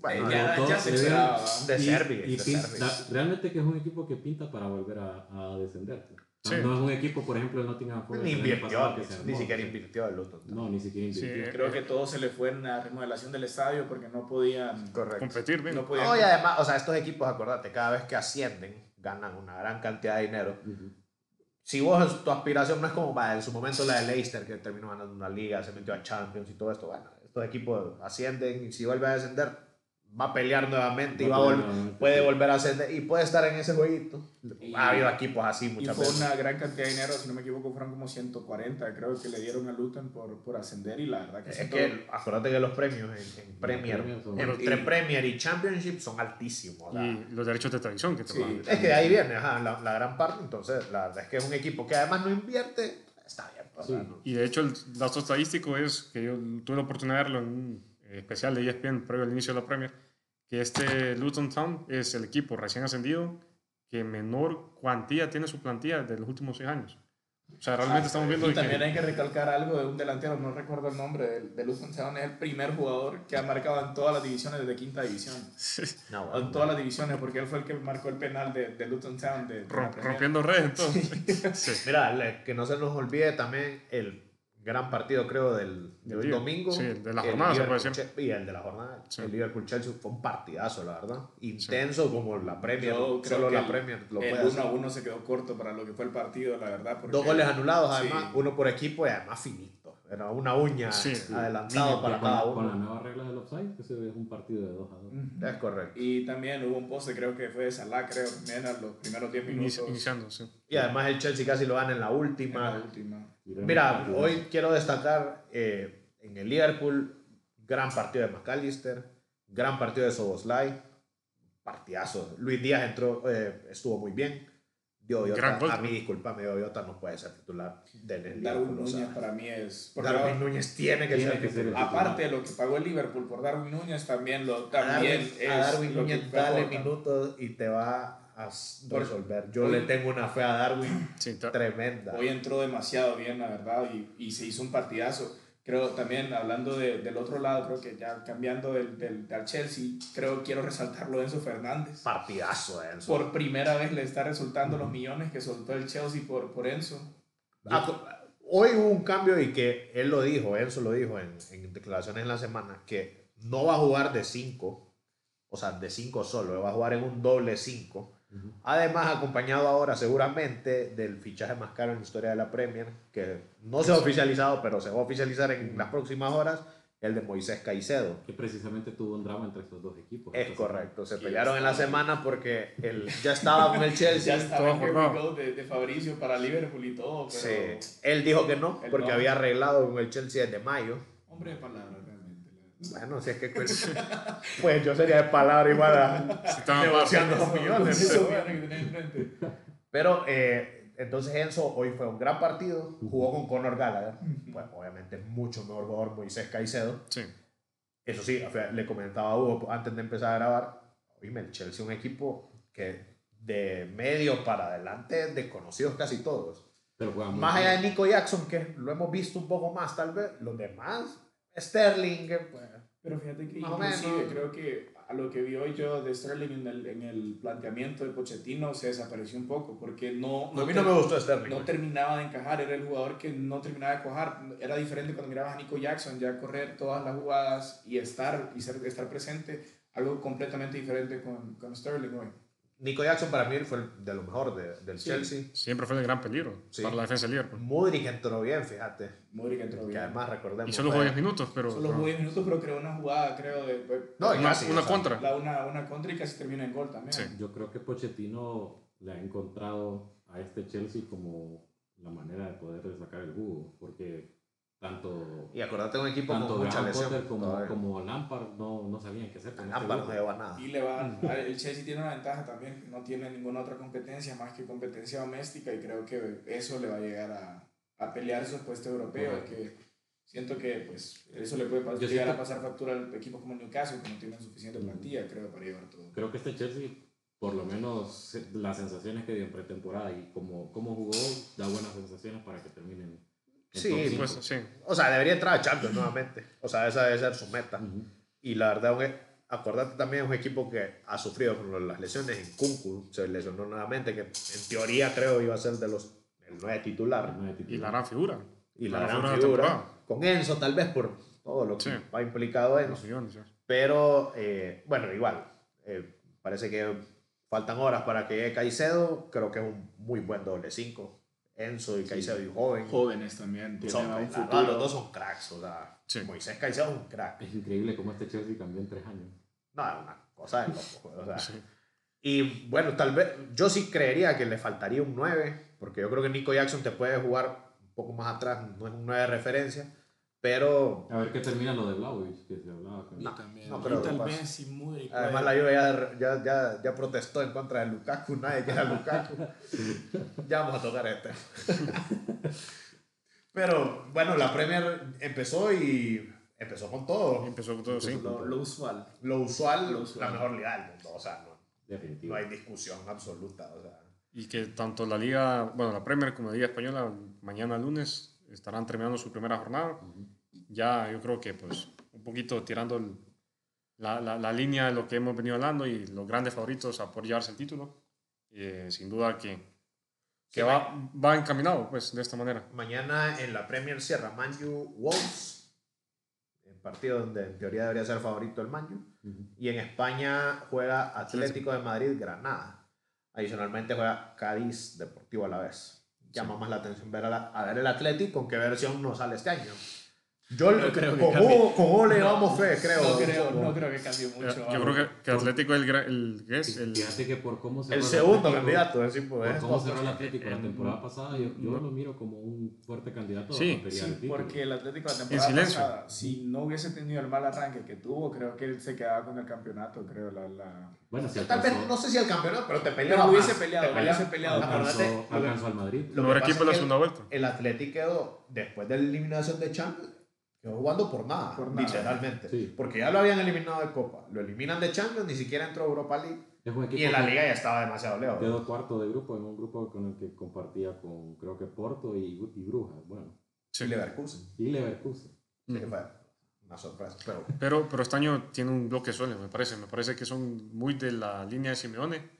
bueno, ya, ya se esperaba. de da- realmente que es un equipo que pinta para volver a, a descender. Sí. No es un equipo, por ejemplo, el Nottingham Forest. Ni invirtió, pasado ni siquiera invirtió el Luton. No, ni siquiera Sí, invirtió. Creo que todo se le fue en la remodelación del estadio porque no podían. Correcto. competir bien. No podían No, y además, o sea, estos equipos, acordate, cada vez que ascienden, ganan una gran cantidad de dinero. Ujú. Si vos, tu aspiración no es como en su momento la de Leicester, que terminó ganando una liga, se metió a Champions y todo esto, bueno, estos equipos ascienden y si vuelve a descender, va a pelear nuevamente y va a Va a vol- nuevamente, puede volver a ascender y puede estar en ese jueguito. Y- ha habido equipos así Y muchas fue veces. una gran cantidad de dinero, si no me equivoco, fueron como 140, creo que le dieron a Luton por, por ascender y la verdad que Es que acuérdate que los premios en, en Premier, entre Y- Premier y Championship son altísimos. Y los derechos de tradición que te Sí. Es que de ahí viene ajá, la, la gran parte, entonces la verdad es que es un equipo que además no invierte, está bien. Sí. no- Y de hecho, el dato estadístico es que yo tuve la oportunidad de verlo en un eh, especial de ESPN previo al inicio de la Premier, que este Luton Town es el equipo recién ascendido que menor cuantía tiene su plantilla de los últimos seis años. O sea, realmente estamos viendo Y de que- también hay que recalcar algo de un delantero, no recuerdo el nombre, de, de Luton Town, es el primer jugador que ha marcado en todas las divisiones desde quinta división. No, En bueno, todas las divisiones, porque él fue el que marcó el penal de, de Luton Town. De, de la Rom- Premier. rompiendo redes, entonces. Sí. Mira, le- que no se nos olvide también el gran partido, creo, del, domingo. Sí, el de la jornada, se puede decir. Y el de la jornada. Sí. El Liverpool-Chelsea fue un partidazo, la verdad. Intenso como la Premier. Yo creo Solo que la Premier lo el puede 1 hacer. a 1 se quedó corto para lo que fue el partido, la verdad. porque- Dos goles anulados, Sí. además, uno por equipo y además finito. Era una uña Sí. adelantado Mínimo, para cada la- con la uno. nueva regla del offside, ese es un partido de 2 a 2. Ujú. Es correcto. Y también hubo un poste, creo que fue de Salah, creo, también a los primeros 10 minutos. Inici- iniciando, sí. Y además el Chelsea casi lo gana en la en la última. última. Mira, hoy quiero destacar eh, en el Liverpool, gran partido de McAllister, gran partido de Soboslai, partidazo. Luis Díaz entró, eh, estuvo muy bien. Dio Gran gol a mí, disculpame, Dio Iota no puede ser titular del Darwin Liverpool. o sea, Núñez para mí es... Darwin Núñez tiene que Tiene ser que ser el titular. Aparte de lo que pagó el Liverpool por Darwin Núñez, también lo A también Darwin, es a Darwin lo que Núñez dale minutos y te va a resolver. Yo hoy- le tengo una fe a Darwin Sí, tremenda. Hoy entró demasiado bien, la verdad, y, y se hizo un partidazo. Creo también, hablando de- del otro lado, creo que ya cambiando del, del, del Chelsea, creo que quiero resaltarlo de Enzo Fernández. Partidazo, Enzo. Por primera vez le está resultando los millones que soltó el Chelsea por, por Enzo. Ah, Hoy hubo un cambio y que él lo dijo, Enzo lo dijo en, en declaraciones en la semana, que no va a jugar de 5, o sea, de 5 solo, va a jugar en un doble 5. Además, acompañado ahora seguramente del fichaje más caro en la historia de la Premier, que no se ha oficializado, pero se va a oficializar en las próximas horas, el de Moisés Caicedo. Que precisamente tuvo un drama entre estos dos equipos. Es correcto, se pelearon en la semana porque él ya estaba con el Ya Chelsea. estaba en. Go de, de Fabricio para Liverpool y todo, pero... Sí. Él dijo que no, porque no. había arreglado con el Chelsea desde mayo. Hombre de palabras. Bueno, si es que pues, pues yo sería de palabra igual a sí, estaba negociando millones. Eso Pero, pero, eh, entonces Enzo hoy fue un gran partido, jugó con Conor Gallagher, pues obviamente mucho mejor jugador Moisés Caicedo. Sí. Eso sí, le comentaba a Hugo antes de empezar a grabar, oíme, el Chelsea es un equipo que de medio para adelante desconocidos casi todos. Pero Más bien. allá de Nico Jackson, que lo hemos visto un poco más tal vez, los demás, Sterling, pues, Pero fíjate que inclusive creo que a lo que vi hoy yo de Sterling en el, en el planteamiento de Pochettino se desapareció un poco porque no, a mí no me gustó Sterling. no terminaba de encajar, era el jugador que no terminaba de cuajar. Era diferente cuando mirabas a Nico Jackson ya correr todas las jugadas y estar, y ser, estar presente, algo completamente diferente con, con Sterling hoy. Nico Jackson para mí fue el de lo mejor de- del Sí. Chelsea. Siempre fue de gran peligro Sí. para la defensa del Liverpool. Mudrik entró bien, fíjate. Modric entró Que bien. además recordemos. Y solo jugó 10 minutos, pero. Solo jugó 10 minutos, pero creó una jugada, creo, de, No, una, casi, una o sea, contra. la- una, una contra y casi termina en gol también. Sí. Yo creo que Pochettino le ha encontrado a este Chelsea como la manera de poder sacar el jugo, porque tanto, Y acordate un equipo tanto con mucha Graham lesión. Potter como, todavía. como Lampard no, no sabían qué hacer con este Lampard no grupo. lleva nada. Y le va, el Chelsea tiene una ventaja también, no tiene ninguna otra competencia más que competencia doméstica y creo que eso le va a llegar a, a pelear su puesto europeo, Correcto. que siento que pues eso le puede pas- Yo llegar siento- a pasar factura al equipo como Newcastle, que no tienen suficiente plantilla, creo, para llevar todo. Creo que este Chelsea, por lo menos las sensaciones que dio en pretemporada y como, como jugó, da buenas sensaciones para que terminen. Sí. Pues sí. O sea, debería entrar a Champions nuevamente. O sea, esa debe ser su meta. Ujú. Y la verdad, un- acordate también es un equipo que ha sufrido con las lesiones. En Kunku se lesionó nuevamente, que en teoría creo iba a ser de los el nueve titular. No de Y la gran figura. Y la La gran figura. Con Enzo, tal vez por todo lo que Sí. ha implicado Los Enzo. millones. Pero eh, bueno, igual. eh, parece que faltan horas para que llegue Caicedo. Creo que es un muy buen doble 5. Enzo y Caicedo y joven. Jóvenes también, Son, un verdad, futuro. los dos son cracks. O sea, Sí. Moisés Caicedo es un crack. Es increíble cómo este Chelsea cambió en tres años. No, es una cosa de loco. O sea, Sí. Y bueno, tal vez yo sí creería que le faltaría un 9, porque yo creo que Nico Jackson te puede jugar un poco más atrás, no es un 9 de referencia, pero A ver qué termina lo de Vlahovic, que se hablaba. con- No, también. no y creo que tal vez si además la Juve ya, ya, ya, ya protestó en contra de Lukaku, nadie quiere a Lukaku. ya vamos a tocar este. pero bueno, la Premier empezó y empezó con todo. Empezó todo, sí. lo, lo usual. Lo usual, Lo usual. la mejor liga del mundo, o sea, no, Definitivo. No hay discusión absoluta. O sea, Y que tanto la Liga, bueno, la Premier como la Liga Española, mañana lunes estarán terminando su primera jornada. Ya yo creo que, pues, un poquito tirando el- la, la, la línea de lo que hemos venido hablando y los grandes favoritos a por llevarse el título. Eh, sin duda que, que va, va encaminado, pues, de esta manera. mañana en la Premier cierra Manju Wolves, el partido donde en teoría debería ser favorito el Manju. Y en España juega Atlético de Madrid Granada. Adicionalmente juega Cádiz Deportivo a la vez. Llama más la atención ver a, la- a ver el Atlético con qué versión nos sale este año. Yo No creo que con, cambie. Hugo, con Hugo le damos fe, creo. No creo, no creo que cambie mucho. Yo algo. creo que, que Atlético es el, el, el Fíjate que por cómo cerró El segundo Atlético- candidato, es decir, Por cómo cerró el Atlético la en- temporada pasada, yo, yo no. lo miro como un fuerte candidato Sí, a el Sí, porque el Atlético la temporada pasada, si no hubiese tenido el mal arranque que tuvo, creo que él se quedaba con el campeonato, creo. La, la... Bueno, si Tal vez, no sé si al campeonato, pero te peleaba hubiese más. peleado, Te hubiese peleado. Alcanzó, alcanzó al Madrid. Lo mejor que pasa equipo de la es que segunda vuelta. El Atlético quedó, después de la eliminación de Champions, jugando por nada, Por nada. literalmente. Sí. Porque ya lo habían eliminado de Copa. Lo eliminan de Champions, ni siquiera entró a Europa League. Y en la Liga ya estaba demasiado lejos. Quedó cuarto de grupo, en un grupo con el que compartía con, creo que Porto y, y Brujas, bueno, Y Leverkusen. y Leverkusen. Sí, fue una sorpresa. Pero Pero, pero este año tiene un bloque sólido, me parece. Me parece que son muy de la línea de Simeone.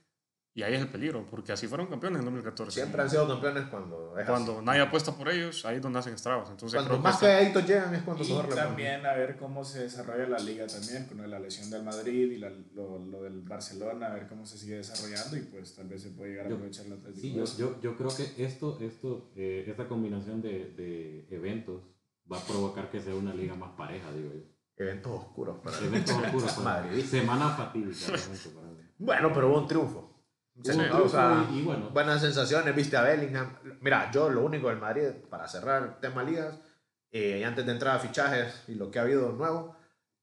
Y ahí es el peligro, porque así fueron campeones en 2014. siempre han sido campeones cuando es Cuando así. nadie apuesta por ellos, ahí es donde hacen estragos. Entonces, Cuando más calladitos llegan es cuando Y le ponen. también a ver cómo se desarrolla la liga también, con la lesión del Madrid y la- lo, lo del Barcelona, a ver cómo se sigue desarrollando y pues tal vez se puede llegar a Yo- aprovechar Atlético. Sí, yo, yo, yo creo que esto, esto eh, esta combinación de, de eventos va a provocar que sea una liga más pareja, digo yo. Eventos oscuros. para- Eventos oscuros. para- Madridista. Semana fatídica, para. Bueno, pero hubo un triunfo. Sí, o sea, y, y bueno, buenas sensaciones, viste a Bellingham. Mira, yo lo único del Madrid, para cerrar el tema ligas, eh, y antes de entrar a fichajes y lo que ha habido nuevo,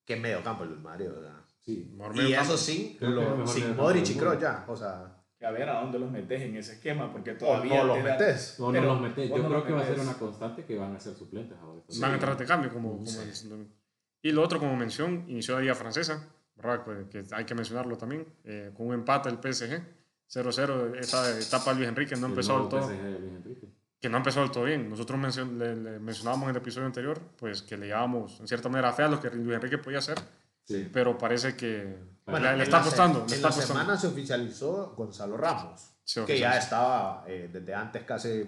que medio campo el del Madrid, ¿verdad? sí. Mejor Y eso sí, lo, sin Modric y Kroos ya, o sea, Que a ver a dónde los metes en ese esquema, porque o todavía no los metes. O no los metes. Yo no creo que va a ser una constante que van a ser suplentes ahora. Van a entrar de cambio, como, como Sí. el- Y lo otro, como mención, inició la Liga Francesa, ¿verdad? Que, que hay que mencionarlo también, eh, con un empate el PSG, 0-0, esa etapa de Luis Enrique no El empezó del todo, que no empezó del todo bien. Nosotros mencion- le, le mencionábamos en el episodio anterior, pues que le llevábamos en cierta manera fe a lo que Luis Enrique podía hacer, Sí. pero parece que Bueno, le, le está costando. En está la costando. semana se oficializó Gonzalo Ramos, que ya estaba eh, desde antes casi,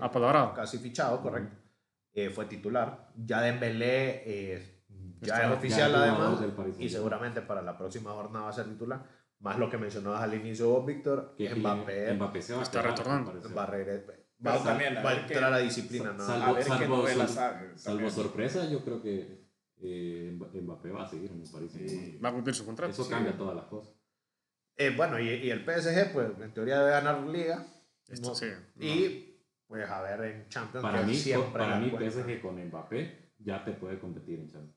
casi fichado, correcto. Eh, fue titular. Ya Dembélé eh, ya Está- es oficial además y seguramente para la próxima jornada va a ser titular. Más lo que mencionabas al inicio vos, Víctor, Que Mbappé Mbappé se va a está retornando. va va- también, a va a ver entrar qué- a la disciplina. ¿no? Salvo- A ver qué salvo- novela salvo- sabe. Salvo también. sorpresa, yo creo que eh, Mbappé va a seguir en el Paris Saint-Germain. Sí. Va a cumplir su contrato. Eso Sí. cambia todas las cosas. Eh, bueno, y, y el PSG, pues en teoría debe ganar liga. Esto No- sí, Y pues a ver en Champions. Para mí, siempre para mí cuenta. PSG con Mbappé ya te puede competir en Champions.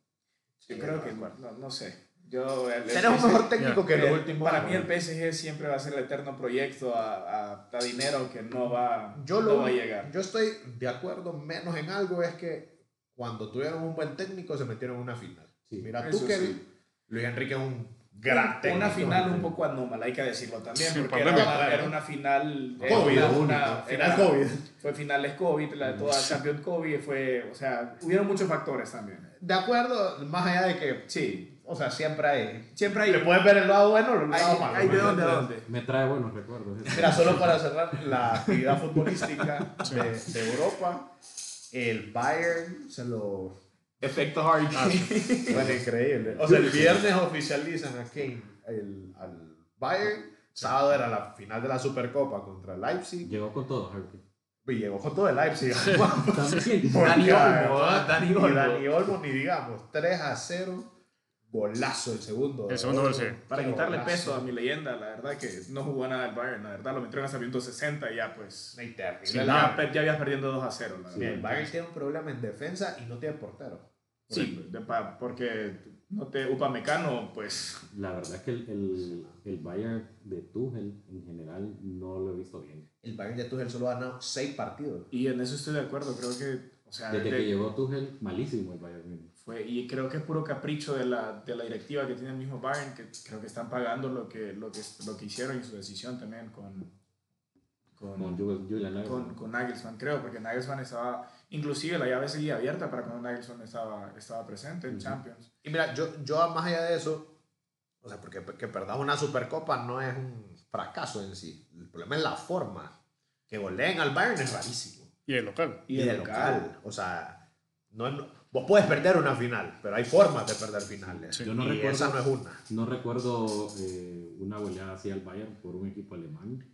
Yo creo que, no, no sé. Yo, el- el Será un PSG mejor técnico que en los el- últimos Para mí el PSG siempre va a ser el eterno proyecto a, a, a dinero que no va, Yo, no lo, va a llegar. yo estoy de acuerdo menos en algo, es que cuando tuvieron un buen técnico se metieron en una final. Sí. Mira, tú que sí. Luis Enrique es un gran técnico. Una final un poco anómala, hay que decirlo también, Sí, porque era una, era una final... era COVID, una- única, una- final era- COVID. Fue finales COVID, la de toda Champions COVID, fue, o sea, hubieron muchos factores también. De acuerdo, más allá de que, Sí, o sea, siempre hay... siempre hay... Le puedes ver el lado bueno o el hay, lado malo. hay de ¿me dónde a dónde. Me trae buenos recuerdos. Mira, solo para cerrar la actividad futbolística de, de Europa, el Bayern se lo Efecto Harry Kane. Bueno, increíble. O sea, el viernes oficializan a Kane el, al Bayern. Sábado era la final de la Supercopa contra el Leipzig. Llegó con todo, Harry. Y llegó con todo el Leipzig. Dani Olmo. Dani Olmo. Dani Olmo, ni digamos. 3 a 0. Golazo el segundo. El segundo gol, sí. Para Qué quitarle golazo. peso a mi leyenda, la verdad que no jugó nada el Bayern, la verdad lo metieron hasta el minuto 60 y ya pues... Sí, La- ya, ya habías perdiendo 2 a 0, la Sí. El Bayern tiene un problema en defensa y no tiene portero. Sí, de pa- porque no te Upamecano, pues La verdad es que el, el, el Bayern de Tuchel en general no lo he visto bien. El Bayern de Tuchel solo ha ganado 6 partidos. Y en eso estoy de acuerdo, creo que O sea, Desde de- que llegó Tuchel, malísimo el Bayern Múnich. fue, y creo que es puro capricho de la, de la directiva que tiene el mismo Bayern, que creo que están pagando lo que, lo que, lo que hicieron y su decisión también con, con, Con Julian Julian con, Nagelsmann. con Nagelsmann, creo, porque Nagelsmann estaba, inclusive la llave seguía abierta para cuando Nagelsmann estaba, estaba presente en. Champions. Y mira, yo, yo más allá de eso, o sea, porque que perdamos una Supercopa no es un fracaso en sí. El problema es la forma. Que goleen al Bayern es rarísimo. Y el local. Y, de local. O sea, no, vos puedes perder una final, pero hay formas de perder finales. Sí. Yo no y recuerdo- esa no es una. No recuerdo eh, una goleada así al Bayern por un equipo alemán.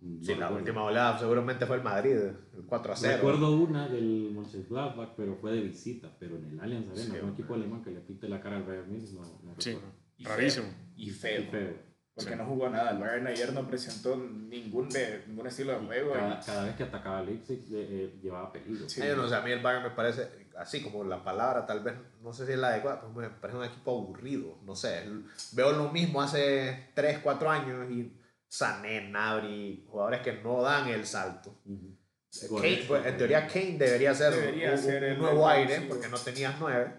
No. Sí, la última oleada seguramente fue el Madrid, el 4 a 0. Recuerdo una del Mönchengladbach, pero fue de visita, pero en el Allianz Arena, Sí, un hombre. equipo alemán que le pinte la cara al Bayern Múnich, no, no Sí, recuerdo. Y rarísimo. Y feo. feo. Porque Sí. no jugó nada. El Bayern ayer no presentó ningún, de, ningún estilo de juego. Cada, cada vez que atacaba a Leipzig eh, eh, llevaba peligro. Sí. Ay, yo no sé, a mí el Bayern me parece, así como la palabra, tal vez, no sé si es la adecuada, pero me parece un equipo aburrido. No sé, el- veo lo mismo hace 3, 4 años y Sané, Nabri, jugadores que no dan el salto. Ujú. Kane, Correcto. pues, en teoría Kane debería ser Debería un, ser un el nuevo aire revulsivo. porque no tenías nueve.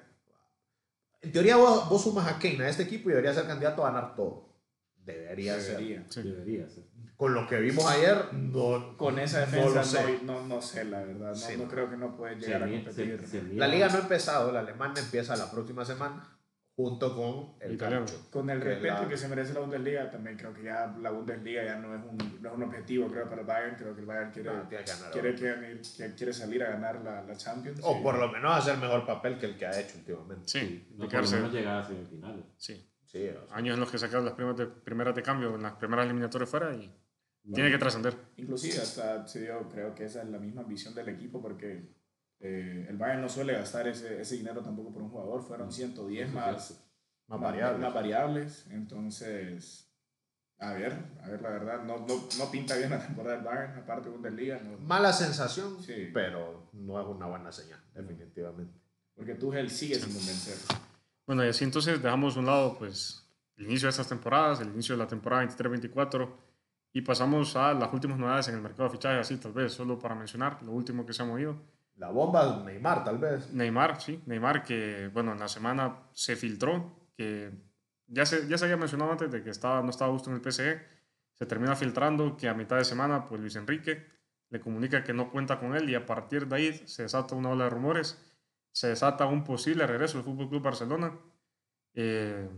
En teoría vos, vos sumas a Kane a este equipo y debería ser candidato a ganar todo. Debería, ser. Debería. Sí. Debería ser. Con lo que vimos ayer, no, Con esa no defensa no, sé. no, no sé, la verdad. No, Sí, no no. creo que no puede Se llegar a competir. se- se mira- La liga no ha empezado, la alemana empieza la próxima semana junto con el calcio. Con el que respeto la- que se merece la Bundesliga, también creo que ya la Bundesliga ya no es un, no es un objetivo, creo, para el Bayern. Creo que el Bayern quiere, No, que ganar quiere, quiere, salir a ganar la, la Champions. O por lo menos hacer mejor papel que el que ha hecho últimamente. Sí, No, por lo menos llegar a semifinales. sí. Sí, o sea, Años en los que sacaron las primeras de, primeras de cambio en las primeras eliminatorias fuera y tiene que trascender. Inclusive hasta se dio, creo que esa es la misma visión del equipo porque eh, el Bayern no suele gastar ese, ese dinero tampoco por un jugador, fueron 110 más, más variable. más variables, entonces, a ver, a ver la verdad, no, no, no pinta bien la temporada del Bayern, aparte de Bundesliga, no, Mala sensación, Sí. pero no es una buena señal, definitivamente. porque Tuchel sigue sin convencer. Bueno, y así entonces dejamos a un lado pues, el inicio de estas temporadas, el inicio de la temporada 23-24 y pasamos a las últimas novedades en el mercado de fichajes, así tal vez, solo para mencionar lo último que se ha movido. La bomba Neymar, tal vez. Neymar, sí, Neymar que, bueno, en la semana se filtró, que ya se, ya se había mencionado antes de que estaba, no estaba justo en el PSG, se termina filtrando que a mitad de semana, pues Luis Enrique le comunica que no cuenta con él y a partir de ahí se desata una ola de rumores, se desata un posible regreso del Fútbol Club Barcelona. Eh,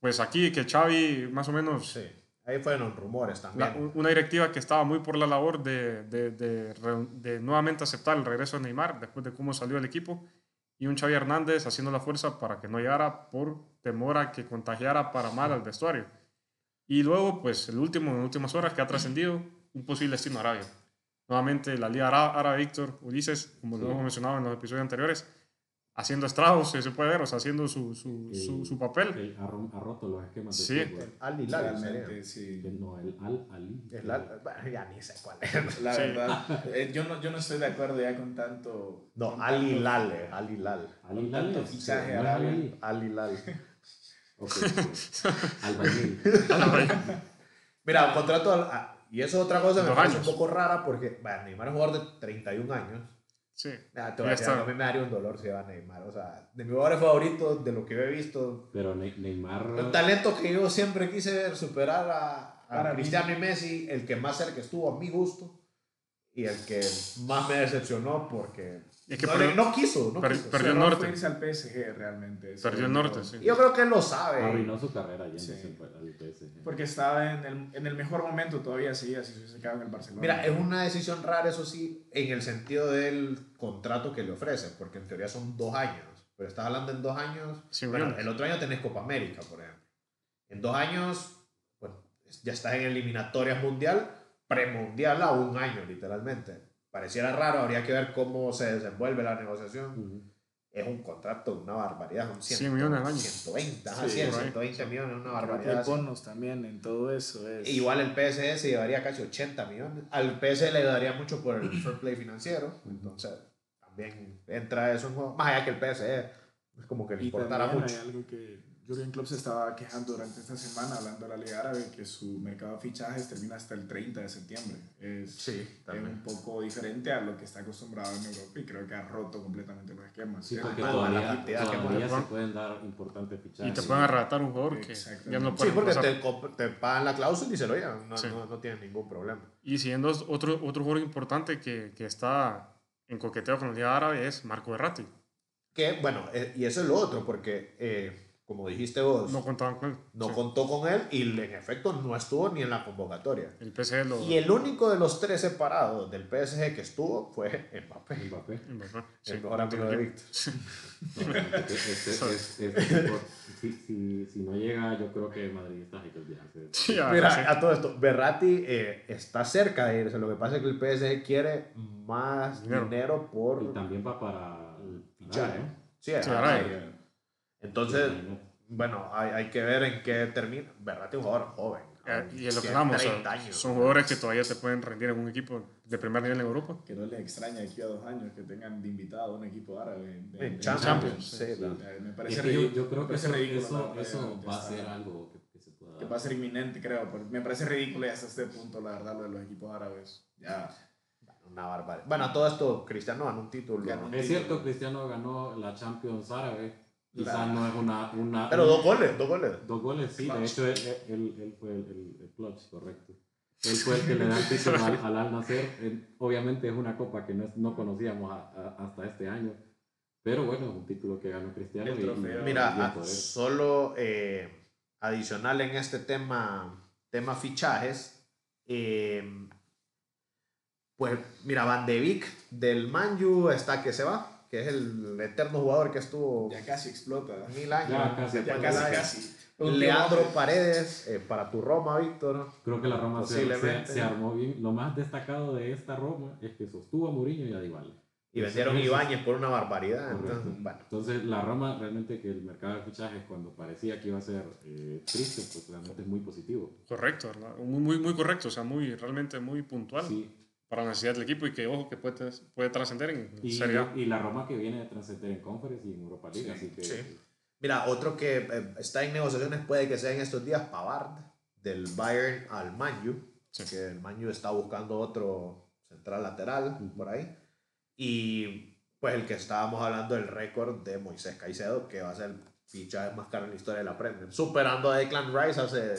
pues aquí que Xavi más o menos Sí, ahí fueron rumores la- también. una directiva que estaba muy por la labor de, de, de de nuevamente aceptar el regreso de Neymar después de cómo salió el equipo y un Xavi Hernández haciendo la fuerza para que no llegara por temor a que contagiara para mal al vestuario. Y luego, pues el último, en últimas horas que ha trascendido, un posible destino a Arabia. Nuevamente la Liga Árabe, Víctor Ulises, como lo Sí. hemos mencionado en los episodios anteriores, haciendo estragos, si se puede ver, o sea, haciendo su, su, su, su papel. El- ha, ha roto los esquemas Sí. de fútbol. Al Hilal, sí. No, el Al Ali. El Al- bueno, ya ni sé cuál es. La Sí. verdad, eh, yo, no, yo no estoy de acuerdo ya con tanto... No, con Al Hilal, eh, Al Hilal. Al Hilal fichaje no Al Hilal. Ok, sí. Albañil. Mira, contrato. al- y eso es otra cosa que me parece un poco rara porque bueno, Neymar es un jugador de 31 años. Sí. Ah, te voy a decir, a mí me daría un dolor si va Neymar. O sea, de mis jugadores favoritos, de lo que yo he visto, Pero Ne- Neymar. el talento que yo siempre quise ver superar a, a. Cristiano y Messi, el que más cerca estuvo a mi gusto y el que más me decepcionó porque Es que no, perdió- no quiso. No per- quiso. perdió el norte. irse al PSG realmente. Perdió el norte, sí. Yo creo que él lo sabe. Arruinó su carrera yéndose Sí. al PSG. Porque estaba en el, en el mejor momento todavía, sí, así se hubiese quedado en el Barcelona. Mira, es una decisión rara, eso sí, en el sentido del contrato que le ofrecen, porque en teoría son dos años. Pero estás hablando en dos años. Sí, bueno, millones. el otro año tenés Copa América, por ejemplo. En dos años, bueno, ya estás en eliminatorias mundial, premundial a un año, literalmente. Pareciera raro, habría que ver cómo se desenvuelve la negociación. Ujú. Es un contrato, una barbaridad, son 100, 100 millones al año. 120, ajá, Sí, 100, por ahí. 120 millones, una hay barbaridad. así. bonos también en todo eso. Es... Igual el PSG se llevaría casi 80 millones. Al PSG le daría mucho por el fair play financiero. Entonces, también entra eso en juego. Más allá que el PSG es como que le importara mucho. hay algo que Jurgen Klopp se estaba quejando durante esta semana, hablando de la Liga Árabe, que su mercado de fichajes termina hasta el 30 de septiembre. Es, Sí, es también. un poco diferente a lo que está acostumbrado en Europa y creo que ha roto completamente los esquemas. Sí, porque todavía, la cantidad que todavía se pueden dar importantes fichajes. Y te pueden arrebatar un jugador que ya no Sí, puede porque pasar. te, te pagan la cláusula y se lo llevan. No, Sí. no, no tienen ningún problema. Y siguiendo otro, otro jugador importante que, que está en coqueteo con la Liga Árabe es Marco Berratti. Que, bueno, eh, y eso es lo otro, porque, eh, como dijiste vos, No no, contaban con él. Sí. contó con él y en efecto no estuvo ni en la convocatoria. El PSG lo... Y el único de los tres separados del PSG que estuvo fue Mbappé, Mbappé. Ajá, sí, el mejor amigo de Víctor. No, si, no llega, yo creo que madridistas hay que olvidarse. Sí, Mira, sí. a todo esto, Berratti eh, está cerca de irse. Lo que pasa es que el PSG quiere más Dinero. dinero, por Y también va para el fichaje. ¿no? Sí, Arabia. sí. Entonces, bueno, hay, hay que ver en qué termina. Berratti es un jugador joven. Eh, Y es lo que hablamos, o 30 sea, años. son jugadores que todavía te pueden rendir en un equipo de primer nivel en Europa. Que no les extraña aquí a dos años que tengan de invitado a un equipo árabe. de- En Champions, Champions, sí, sí. claro. Me parece yo, yo creo que eso, ridículo, eso, eso va a ser algo que, que se pueda que va a ser inminente, creo. Me parece ridículo y hasta este punto, la verdad, lo de los equipos árabes. Ya. Una barbaridad. Bueno, a todo esto, Cristiano ganó un título. Ganó un Es cierto, Cristiano ganó la Champions árabe. Quizás La- no es una, una Pero dos goles, dos goles. Dos goles, sí. De hecho, él, él, él fue el, el, clutch, correcto. Él fue el que le da el título al, al Al Nacer. Obviamente es una copa que no, es- no conocíamos a- a- hasta este año. Pero bueno, es un título que ganó Cristiano. Y- y- Mira, a- él. solo eh, adicional en este tema, tema fichajes, eh, pues mira, Van de Beek del Manju está que se va, que es el eterno jugador que estuvo Ya casi explota. mil años. Ya casi, Ya casi, Ajax. casi. Un Leandro tío- Paredes, eh, para tu Roma, Víctor. Creo que la Roma se, se, Posiblemente. se armó bien. Lo más destacado de esta Roma es que sostuvo a Mourinho y a Dybala. Y vendieron Ibáñez por una barbaridad. Entonces, bueno, Entonces, la Roma realmente que el mercado de fichajes cuando parecía que iba a ser eh, triste, pues realmente es muy positivo. Correcto, ¿verdad? Muy, muy, muy correcto, o sea, muy, realmente muy puntual Sí, para la necesidad del equipo y que, ojo, que puede, puede trascender en Y, Serie A. y la Roma que viene de trascender en Conference y en Europa League, Sí, así que sí. Mira, otro que eh, está en negociaciones puede que sea en estos días Pavard, del Bayern al Manju, Sí. que el Manju está buscando otro central lateral por ahí. Y pues el que estábamos hablando del récord de Moisés Caicedo, que va a ser el fichaje más caro en la historia de la Premier, superando a Declan Rice hace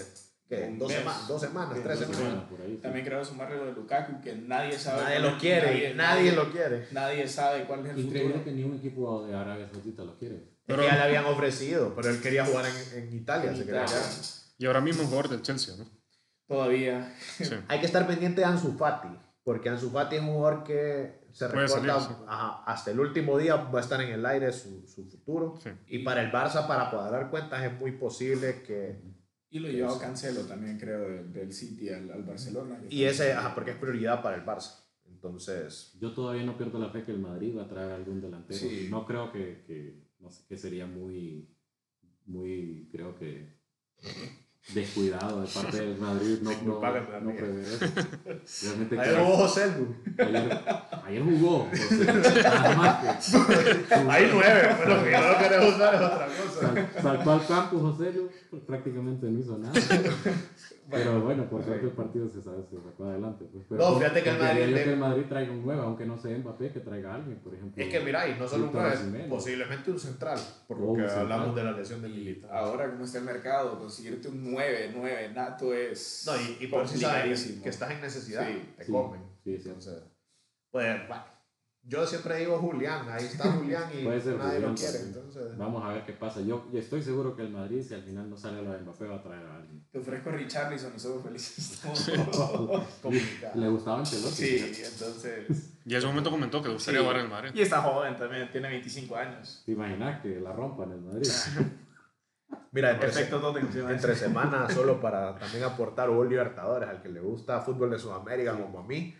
¿qué? Un Dos, sema- dos semanas, Sí, tres dos semanas. semanas por ahí, sí. También creo sumarle lo de Lukaku, que nadie sabe. Nadie lo quiere, nadie, lo quiere. Nadie sabe cuál es el futuro. que ni un equipo de Arabia Saudita lo quiere. Es Pero- que ya le habían ofrecido, pero él quería jugar en, en Italia. En se Italia. Y ahora mismo es jugador del Chelsea, ¿no? Todavía. Sí. Hay que estar pendiente de Ansu Fati, porque Ansu Fati es un jugador que se recorta salir, sí. ajá, hasta el último día va a estar en el aire su, su futuro. Sí. Y para el Barça, para cuadrar cuentas, es muy posible que... Y lo llevó Cancelo también, creo, del, del City al, al Barcelona. Y ese, ajá, porque es prioridad para el Barça. Entonces, Yo todavía no pierdo la fe que el Madrid va a traer algún delantero. Sí. No creo que, que, no sé, que sería muy, muy, creo que descuidado de parte del Madrid no, no, que no ríe. prever eso. Realmente que- jugó José Lu. ayer, ayer jugó. José, nada más que- Ahí nueve, pero que yo no queremos usar es otra cosa. Sal- saltó al campo José Lu, pues, prácticamente no hizo nada. Pero bueno, por suerte el partido se, sabe, se sacó adelante. Pues, pero No, fíjate que el Madrid yo de- que el Madrid traiga un nuevo, aunque no sea Mbappé, que traiga a alguien, por ejemplo. Es que mira, y no solo un Víctor nueve, Osimhen. posiblemente un central, por lo que central. hablamos de la lesión de Militao. Ahora, como está el mercado, conseguirte un 9, 9 nato es. No, y, y por si sabes que estás en necesidad, Sí, te sí, comen. sí, sí. Entonces, pues, bueno, yo siempre digo Julián, ahí está Julián y Puede ser nadie Julián lo quiere. Entonces, Vamos a ver qué pasa. Yo, yo estoy seguro que el Madrid, si al final no sale lo de Mbappé, va a traer a alguien. Te ofrezco Richarlison y somos felices. Le gustaba Ancelotti. sí, entonces. Y en ese momento comentó que le gustaría Sí. jugar en el Madrid. Y está joven también, tiene 25 años. ¿Te imaginas que la rompan en el Madrid? Mira, entre, se entre semana, solo para también aportar hubo Libertadores, al que le gusta fútbol de Sudamérica como a mí.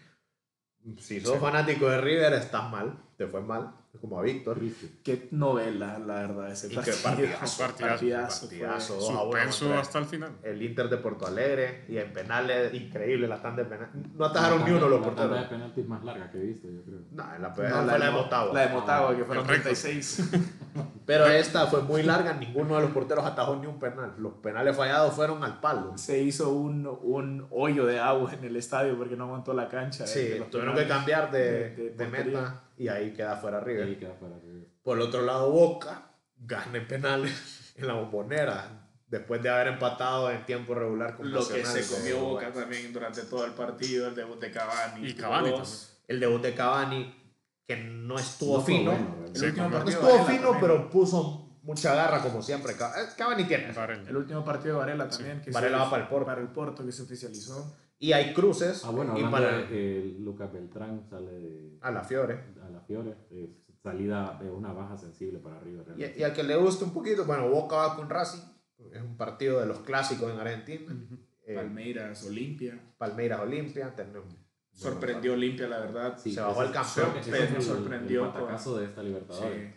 Si sos fanático de River, estás mal, te fue mal, como a Víctor. Qué novela, la verdad, ese Y qué partido. partidazo, partidazo, fue. partidazo. uno Suspenso contra hasta el final. El Inter de Porto Alegre y en penales, increíble la tanda de penales. No atajaron ni uno los La tanda de porteros. penaltis más larga que he visto, yo creo. No, en la, No, fue la de Motagua. La de Motagua, que El récord. 36. Pero esta fue muy larga, ninguno de los porteros atajó ni un penal. Los penales fallados fueron al palo. Se hizo un, un hoyo de agua en el estadio porque no aguantó la cancha. Sí, tuvieron que cambiar de, de- de de portería. meta y ahí queda fuera Y River. ahí queda fuera River. Por el otro lado, Boca gana en penales en la bombonera después de haber empatado en tiempo regular con Lo que se comió. Boca también durante todo el partido, el debut de Cavani. Y. El debut de Cavani, que no estuvo No fino. bueno, El último no no partido estuvo Varela fino, también. pero puso mucha garra como siempre. Ca- eh, Cavani tiene. El último partido de Varela también. Que Varela se- va para el Porto. Para el Porto, que se oficializó. Y hay cruces. Ah, bueno, y para de eh, Lucas Beltrán sale de, a la Fiore. a la Fiore, eh, salida de una baja sensible para River. Y, realmente. y al que le guste un poquito, bueno, Boca va con Racing. Es un partido de los clásicos en Argentina. Eh, Palmeiras, Olimpia. Palmeiras Olimpia. tenemos- Sorprendió Olimpia, la verdad. Sí, se bajó ese- el campeón, es el- sorprendió el batacazo de esta Libertadores.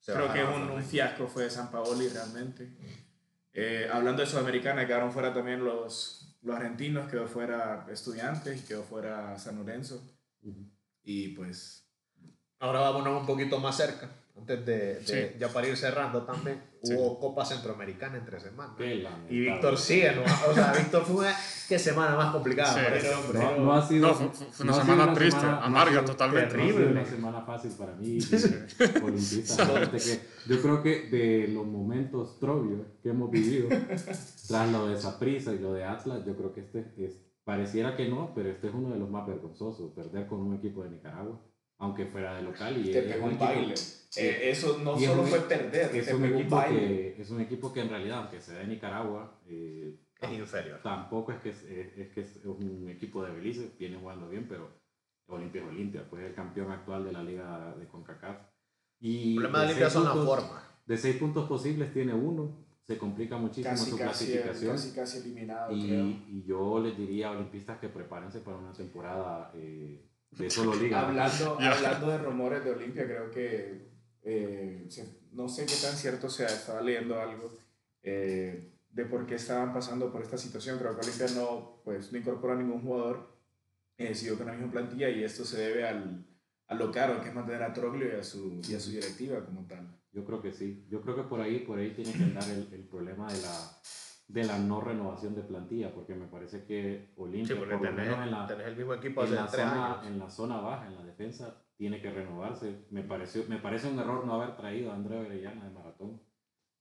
Sí. Creo que un, un fiasco fue de San Paoli realmente. Eh, hablando de Sudamericana, quedaron fuera también los, los argentinos, quedó fuera Estudiantes quedó fuera San Lorenzo. Ujú. Y pues Ahora vámonos un poquito más cerca. Antes de, de- Sí. ya para ir cerrando también, Sí. hubo Copa Centroamericana entre semanas. Y Víctor sigue, ¿no? O sea, Víctor fue una qué semana más complicada Sí. para ese hombre. No, no ha sido, No, fue, fue una no semana sido triste, semana- amarga totalmente. no ha sido Terrible. una semana fácil para mí, eh, olimpista. Fíjate que yo creo que de los momentos trovios que hemos vivido, tras lo de Saprissa y lo de Atlas, yo creo que este es, pareciera que no, pero este es uno de los más vergonzosos, perder con un equipo de Nicaragua, aunque fuera de local. Y te es pegó un baile. Eh, eso no y es solo un- fue perder, es te un, pegó un equipo baile. que, es un equipo que en realidad, aunque sea de Nicaragua, eh, Es inferior. tampoco es que es, es- es que es un equipo de Belice, viene jugando bien, pero Olimpia es Olimpia, pues es el campeón actual de la liga de CONCACAF. Y El problema de Olimpia son las puntos- formas. De seis puntos posibles tiene uno, se complica muchísimo Casi, su casi, clasificación. casi, casi eliminado, y, creo. y yo les diría a olimpistas que prepárense para una temporada eh, de solo liga. Hablando, hablando de rumores de Olimpia, creo que eh, no sé qué tan cierto sea, estaba leyendo algo eh, de por qué estaban pasando por esta situación. Creo que Olimpia no, pues, no incorpora a ningún jugador, eh, siguió con la misma plantilla y esto se debe al, a lo caro que es mantener a Troglio y a su, y a su directiva como tal. Yo creo que sí. Yo creo que por ahí, por ahí tiene que andar el, el problema de la, de la no renovación de plantilla, porque me parece que Olimpia, Sí, por lo tenés, menos en la, tenés el mismo equipo en la, zona, en la zona baja, en la defensa, tiene que renovarse. Me, pareció, me parece un error no haber traído a Andrea Orellana de maratón.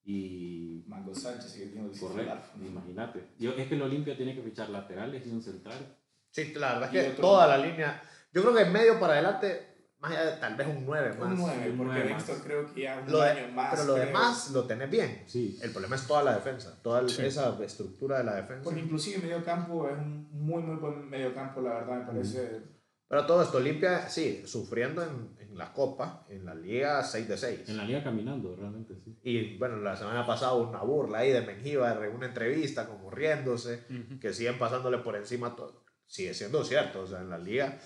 Y Mango Sánchez sigue siendo correcto, imagínate. Yo, es que el Olimpia tiene que fichar laterales y un central. Sí, la verdad es que toda la línea. Yo creo que en medio para adelante, más allá de tal vez un 9 más. Un 9, un porque más. creo que ya un Lo de- año más. pero lo creo. demás lo tenés bien. Sí, El problema es toda la defensa, toda el- Sí. esa estructura de la defensa. Porque inclusive medio campo es un muy, muy buen medio campo, la verdad, me parece. Pero todo esto, Olimpia, sí, sufriendo en, en la Copa, en la Liga 6 de 6. en la liga caminando, realmente sí. Y bueno, la semana pasada hubo una burla ahí de Mengíbar en una entrevista, como riéndose, que siguen pasándole por encima todo. Sigue siendo cierto, o sea, en la Liga.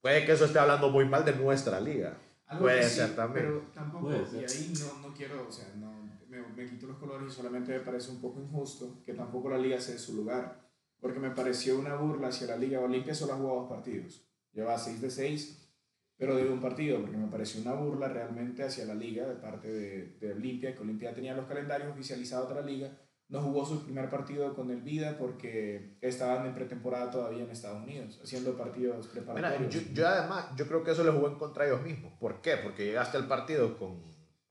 Puede que eso esté hablando muy mal de nuestra liga. Algo Puede sí, ser también. Pero tampoco, Puede y ahí no, no quiero, o sea, no, me, me quito los colores y solamente me parece un poco injusto que tampoco la liga se dé su lugar. Porque me pareció una burla hacia la liga. Olimpia solo ha jugado dos partidos. Lleva 6 de 6, pero de un partido, porque me pareció una burla realmente hacia la liga de parte de, de Olimpia, que Olimpia tenía los calendarios oficializados de la liga. No jugó su primer partido con el Vida porque estaban en pretemporada todavía en Estados Unidos, haciendo partidos Mira, preparatorios. yo, yo además, yo creo que eso le jugó en contra a ellos mismos. ¿Por qué? Porque llegaste al partido con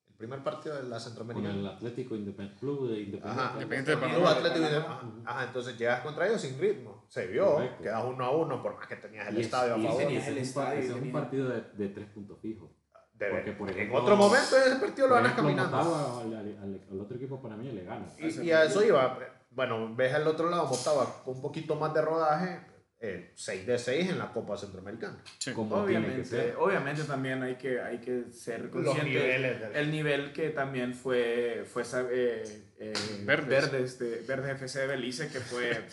el primer partido de la Con Centroamericana. el Atlético Independ Club de Independiente. Ajá. Independiente de Club Panamá. Atlético de- Ajá. Ajá, entonces llegas contra ellos sin ritmo. Se vio, Correcto. quedas uno a uno por más que tenías el Y es- estadio a y favor. ese- Tenías ese el es un par- estadio, es un partido de, de tres puntos fijos. De- porque, por en ejemplo, otro momento ese partido lo ganas caminando. Motagua al, al- al- al otro equipo panameño le gana. Y, y a eso iba. Bueno, ves al otro lado, Motagua con un poquito más de rodaje, eh, 6 de 6 en la Copa Centroamericana. Sí. Como tiene que Obviamente, ser. obviamente también hay que, hay que ser Los conscientes niveles del- el nivel que también fue, fue esa, eh, eh, Verdes. Verdes, de, Verdes FC de Belice, que fue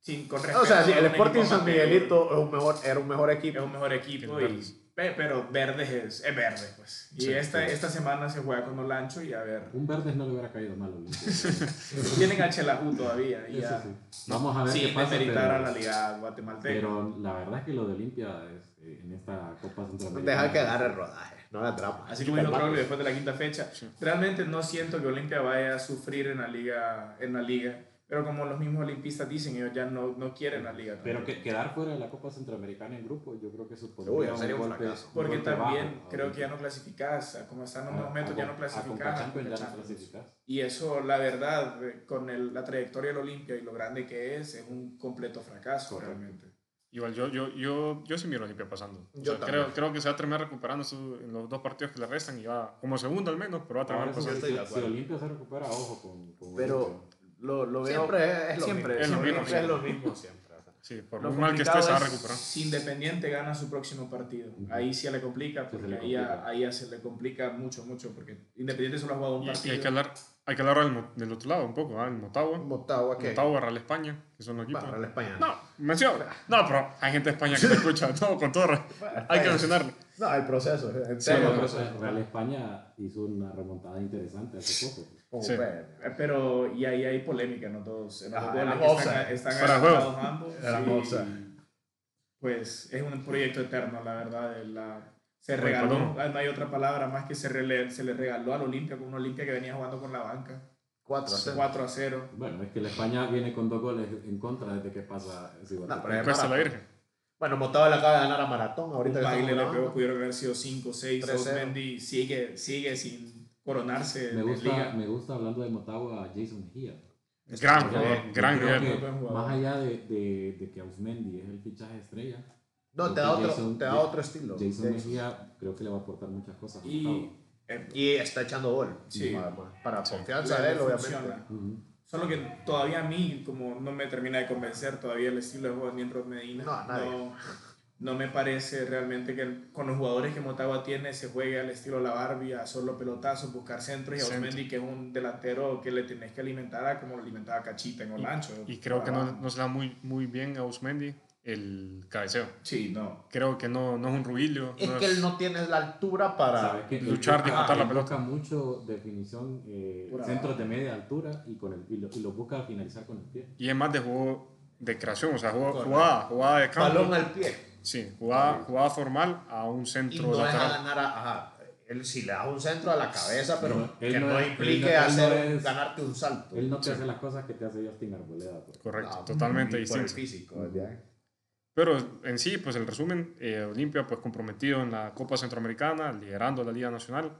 sin, con O sea, sí, el Sporting San Miguelito es un mejor, era un mejor es equipo. un mejor equipo y, Pero Verdes es, es verde, pues. Y Sí, esta, sí. esta semana se juega con Olancho y a ver. Un Verdes no le hubiera caído mal a. Tienen a Chelajú todavía. Y ya, sí. Vamos a ver qué pasa. pero- a la liga guatemalteca. Pero la verdad es que lo de Olimpia es, eh, en esta Copa Centroamericana. Deja que agarre el rodaje, no la trama. Así como dijo Troglio después de la quinta fecha. Realmente no siento que Olimpia vaya a sufrir en la liga, en la liga. Pero como los mismos olimpistas dicen, ellos ya no, no quieren la liga. Pero que, quedar fuera de la Copa Centroamericana en grupo, yo creo que supondría Uy, sería un golpe- fracaso. Porque golpe también bajo creo que ya no clasificás, a como están los momentos, a ya no clasificás. Y eso, la verdad, eh, con el- la trayectoria del Olimpia y lo grande que es, es un completo fracaso Correcto. realmente. Igual yo, yo, yo, yo sí miro a Olimpia pasando. O Yo sea, también. creo, creo que se va a terminar recuperando su- en los dos partidos que le restan y va como segundo al menos, pero va a terminar pasando. si- si Olimpia se recupera, ojo con, con Pero Olimpia. Lo, lo veo. Siempre es lo siempre- mismo. es lo mismo, Siempre es sí. lo mismo siempre. Sí, por Lo muy mal que esté, se va a recuperar. Si Independiente gana su próximo partido, ahí sí le complica, Sí, porque le ahí, ya, complica. ahí ya se le complica mucho, mucho, porque Independiente solo ha jugado un Y, y partido. hay que hablar, hay que hablar del, mo- del otro lado un poco, ¿ah? el Motagua. Motagua, ¿qué? Motagua, Real España, que son los equipos. Para la España. No, menciona. No, pero hay gente de España que te escucha, no, con todo. Hay que mencionarle. No, el proceso. En Sí, el proceso. Real España hizo una remontada interesante hace poco. Como Sí. Eh, Pero, y ahí hay polémica en los dos. En los Ah, offside. están, están de adelantados ambos. Era y. Pues es un proyecto eterno, la verdad. de La, se Oye, regaló, perdón. no hay otra palabra más que se, rele- se le regaló al Olimpia con un Olimpia que venía jugando con la banca. 4 a 0. 4 a 0. Bueno, es que la España viene con dos goles en contra desde que pasa ese No, la. Virgen. Bueno, Motagua le acaba de ganar a Maratón. Ahorita Un que baile le pegó, pudieron haber sido 5 6. 3-0. Osmendi sigue, sigue sin coronarse Me en gusta, liga. me gusta hablando de Motagua Jason Mejía. Gran Yo- jugador, gran jugador. Más allá de, de, de que Ausmendi es el fichaje estrella, No, te da otro, Jason- te da otro estilo. Jason Jason. Mejía creo que le va a aportar muchas cosas. Y, eh, Y está echando gol. Sí. Para Sí. confianza de él, obviamente. funciona. Ujú. Solo que todavía a mí, como no me termina de convencer todavía el estilo de juego de Medina. No, a nadie. no, no me parece realmente que con los jugadores que Motagua tiene se juegue al estilo La Barbie, a solo pelotazos, buscar centros y a. Osmendi, que es un delantero que le tenés que alimentar a como lo alimentaba Cachita en Olancho. Y creo que no, no se da muy, muy bien a Usmendi el cabeceo. Sí, no. Creo que no, no es un rubilio. Es no que él no tiene la altura para. Luchar, disputar ah, la pelota. busca mucho definición, eh, centros de media altura y, con el, y, lo, y lo busca finalizar con el pie. Y es más de juego de creación, o sea, jugada, jugada de campo. Balón al pie. Sí, jugada, jugada formal a un Y centro no es a lateral. ganar a. Ajá. Él sí le da un centro a la cabeza, pero No, que no no, es- implique hacer, es- ganarte un salto. Él no te hace las cosas que te hace Justin Arboleda. pues. Correcto, No, totalmente y Por el distinto. físico. ¿ya? Pero en sí, pues el resumen, eh, Olimpia pues comprometido en la Copa Centroamericana, liderando la Liga Nacional.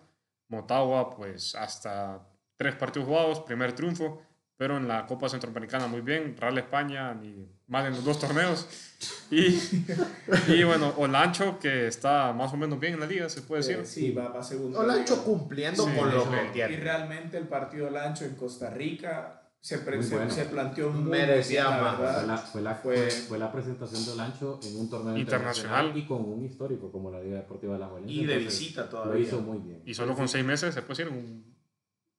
Motagua pues hasta tres partidos jugados, primer triunfo, pero en la Copa Centroamericana muy bien. Real España ni más en los dos torneos. Y, y bueno, Olancho que está más o menos bien en la liga, se puede decir. Eh, sí, va, va segundo. Lo hecho cumpliendo Sí, con lo que Y tiene. realmente el partido de Lancho en Costa Rica se, pre- Muy se, bueno. se planteó muy Merecía más. Fue la, fue, la, Fue- fue la presentación de Olancho en un torneo Internacional. internacional y con un histórico como la Liga Deportiva de la Juventud. Y de visita Lo todavía. hizo muy bien. Y solo con seis meses se puede decir un,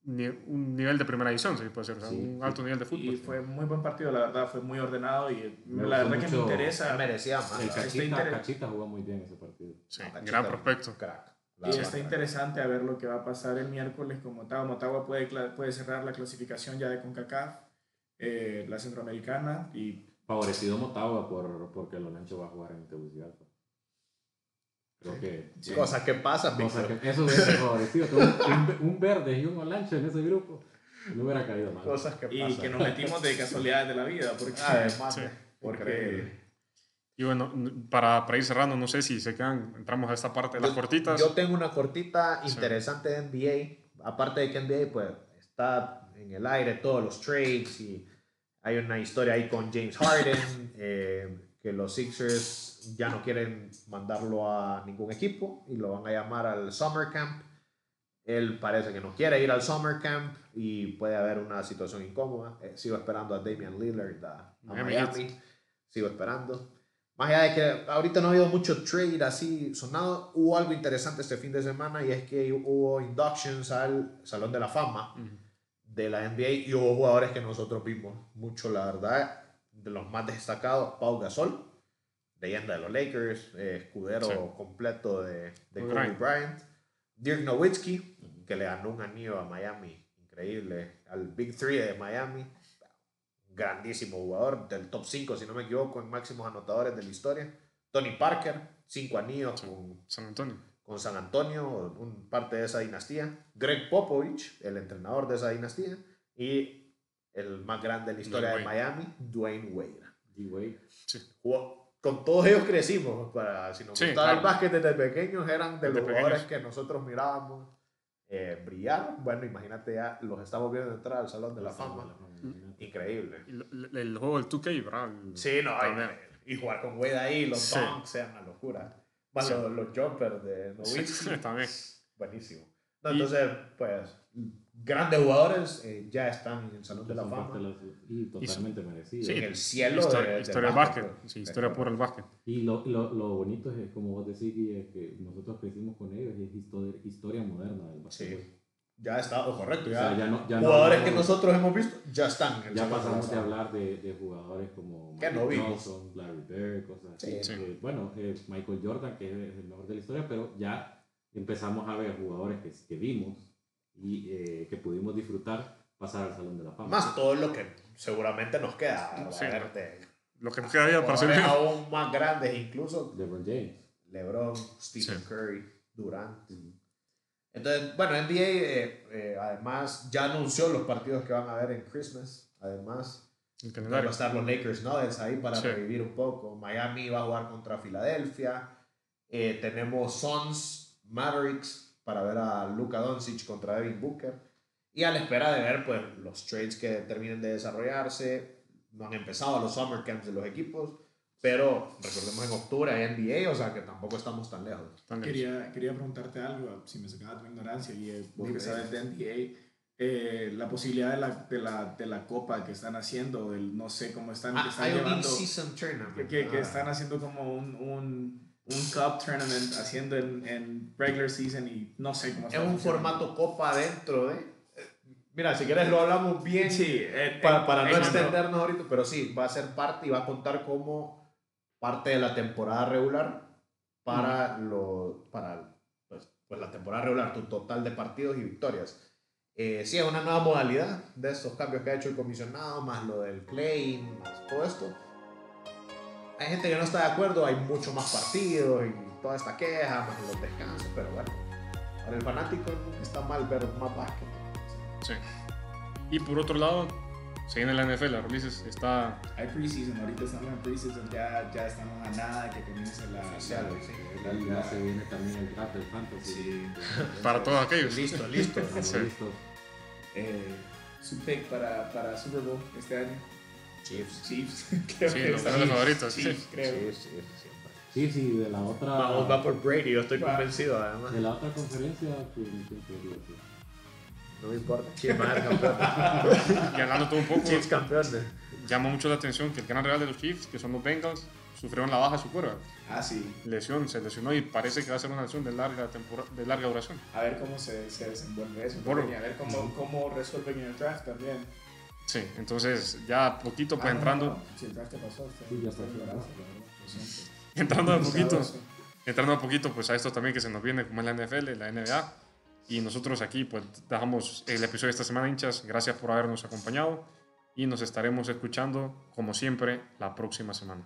un nivel de primera división, se puede decir, o sea, Sí, un alto nivel de fútbol. Y fue muy buen partido, la verdad, fue muy ordenado y Me la verdad que me interesa. Merecía más. El. Cachita, Cachita jugó muy bien ese partido. Sí, Cachita, gran prospecto. Crack. La Y está crack. interesante a ver lo que va a pasar el miércoles con Motagua. Motagua puede, puede cerrar la clasificación ya de CONCACAF, eh, la centroamericana, y Favorecido Motagua por, porque el Olancho va a jugar en Tegucigalpa. Creo que... Sí. Cosas que pasan, que eso hubiera favorecido. Un, un, verde y un Olancho en ese grupo no hubiera caído mal. Cosas que y pasan. que nos metimos de casualidades de la vida. Porque, Además, Sí. porque Y bueno, para, para ir cerrando, no sé si se quedan, entramos a esta parte de las Yo- cortitas. Yo tengo una cortita Sí. interesante de NBA. Aparte de que NBA pues, está en el aire todos los trades y hay una historia ahí con James Harden, eh, que los Sixers ya no quieren mandarlo a ningún equipo y lo van a llamar al Summer Camp. Él parece que no quiere ir al Summer Camp y puede haber una situación incómoda. Eh, sigo esperando a Damian Lillard a, a Miami Miami. Sigo esperando. Más allá de que ahorita no ha habido mucho trade así sonado, hubo algo interesante este fin de semana y es que hubo inductions al Salón de la Fama de la NBA y hubo jugadores que nosotros vimos mucho, la verdad, de los más destacados, Pau Gasol, leyenda de los Lakers, eh, escudero Sí. completo de, de Kobe Bryant. Bryant. Dirk Nowitzki, que le ganó un anillo a Miami, increíble, al Big Three de Miami. Grandísimo jugador, del top 5, si no me equivoco, en máximos anotadores de la historia. Tony Parker, cinco anillos Sí. con, San Antonio. con San Antonio, un parte de esa dinastía. Greg Popovich, el entrenador de esa dinastía. Y el más grande de la historia de. Miami, Dwayne Wade. D-Wade. Sí. Jugó- con todos ellos crecimos. Para, si nos Sí, gustaba claro. el básquet desde pequeños, eran de Desde los jugadores pequeños. que nosotros mirábamos eh, brillar. Bueno, imagínate ya, los estamos viendo entrar al Salón de la Fama. Increíble. Y lo- el, el juego del 2K, ¿verdad? Sí, no, hay- también. y jugar con Wade ahí, los Sí. dunks, sean una locura. Más Sí. los, los jumpers de Nowitzki. Sí, también. Buenísimo. No, Y- entonces, pues, grandes jugadores eh, ya están en el Salón de la Fama. de las- Y totalmente merecido. en el cielo Historia, de, del historia del básquet. básquet. Sí, historia pura del básquet. Y lo, lo, lo bonito es, como vos decís, Guille, es que nosotros crecimos con ellos y es historia, historia moderna del básquetbol. Sí. Ya está, oh, correcto. O Ya, sea, ya no- ya no jugadores hablamos- que nosotros hemos visto ya están en el Ya de pasamos de hablar de, de jugadores como no vimos. Johnson, Larry Bird, cosas así. Sí. Sí. que, bueno, eh, Michael Jordan, que es el mejor de la historia, pero ya empezamos a ver jugadores que, que vimos y eh, que pudimos disfrutar pasar al Salón de la Fama. Más todo lo que seguramente nos queda. Sí, a ver, de Lo que nos queda ya para ser aún más grandes, incluso LeBron James. LeBron, Stephen Sí. Curry, Durant. Entonces, bueno, NBA eh, eh, además ya anunció los partidos que van a haber en Christmas. Además, van a estar los Lakers Nuggets ahí para Sí. revivir un poco. Miami va a jugar contra Filadelfia. Eh, tenemos Suns, Mavericks para ver a Luka Doncic contra Devin Booker. Y a la espera de ver pues, los trades que terminen de desarrollarse. No han empezado los summer camps de los equipos. Pero recordemos en octubre hay NBA, o sea que tampoco estamos tan lejos. Tan lejos. Quería, quería preguntarte algo, si me sacaba tu ignorancia, y vos que sabes de NBA, eh, la posibilidad de la, de, la, de la copa que están haciendo, del, no sé cómo están, que Ah, están hay un llevando, que, que, que Ah. están haciendo como un, un, un cup tournament, haciendo en, en regular season y no sé cómo Es un formato copa dentro de... eh, Mira, si quieres lo hablamos bien Sí, en- para, para no en- extendernos ahorita, pero sí, va a ser parte y va a contar como parte de la temporada regular para, lo, para pues, pues la temporada regular, tu total de partidos y victorias. Eh, sí, es una nueva modalidad de estos cambios que ha hecho el comisionado, más lo del claim, más todo esto. Hay gente que no está de acuerdo, hay mucho más partidos y toda esta queja, más los descansos, pero bueno, para el fanático nunca está mal ver más básquet. Sí. Y por otro lado, se viene la NFL, Ulises está Hay preseason, ahorita estamos en preseason, ya, ya estamos a nada de que comience la... Oficial, sí. la- Ya la- se viene también el draft del fantasy. sí. para todos aquellos. Listo, listo. Listos. Eh, su pick para, para Super Bowl este año. Chiefs. Chiefs. creo Sí, que los está- grandes favoritos. Chiefs, Sí. creo. Chiefs, Chiefs. Sí, sí, de la otra. Vamos, va por Brady, yo estoy Va. convencido además. De la otra conferencia, ser. No me importa. Chiefs van a ser campeones. Y hablando todo un poco, Chiefs campeones. llama mucho la atención que el gran rival de los Chiefs, que son los Bengals, sufrieron la baja de su cuerda. Ah, sí. Lesión, se lesionó y parece que va a ser una lesión de larga, de larga duración. A ver cómo se, se desenvuelve eso. Bueno. y a ver cómo, cómo resuelven en el draft también. Sí, entonces ya poquito pues Ah, entrando, no, te pasó, Sí, ya está. entrando a poquito, entrando a poquito pues a esto también que se nos viene como es la NFL, la NBA. Y nosotros aquí pues dejamos el episodio de esta semana hinchas. Gracias por habernos acompañado y nos estaremos escuchando como siempre la próxima semana.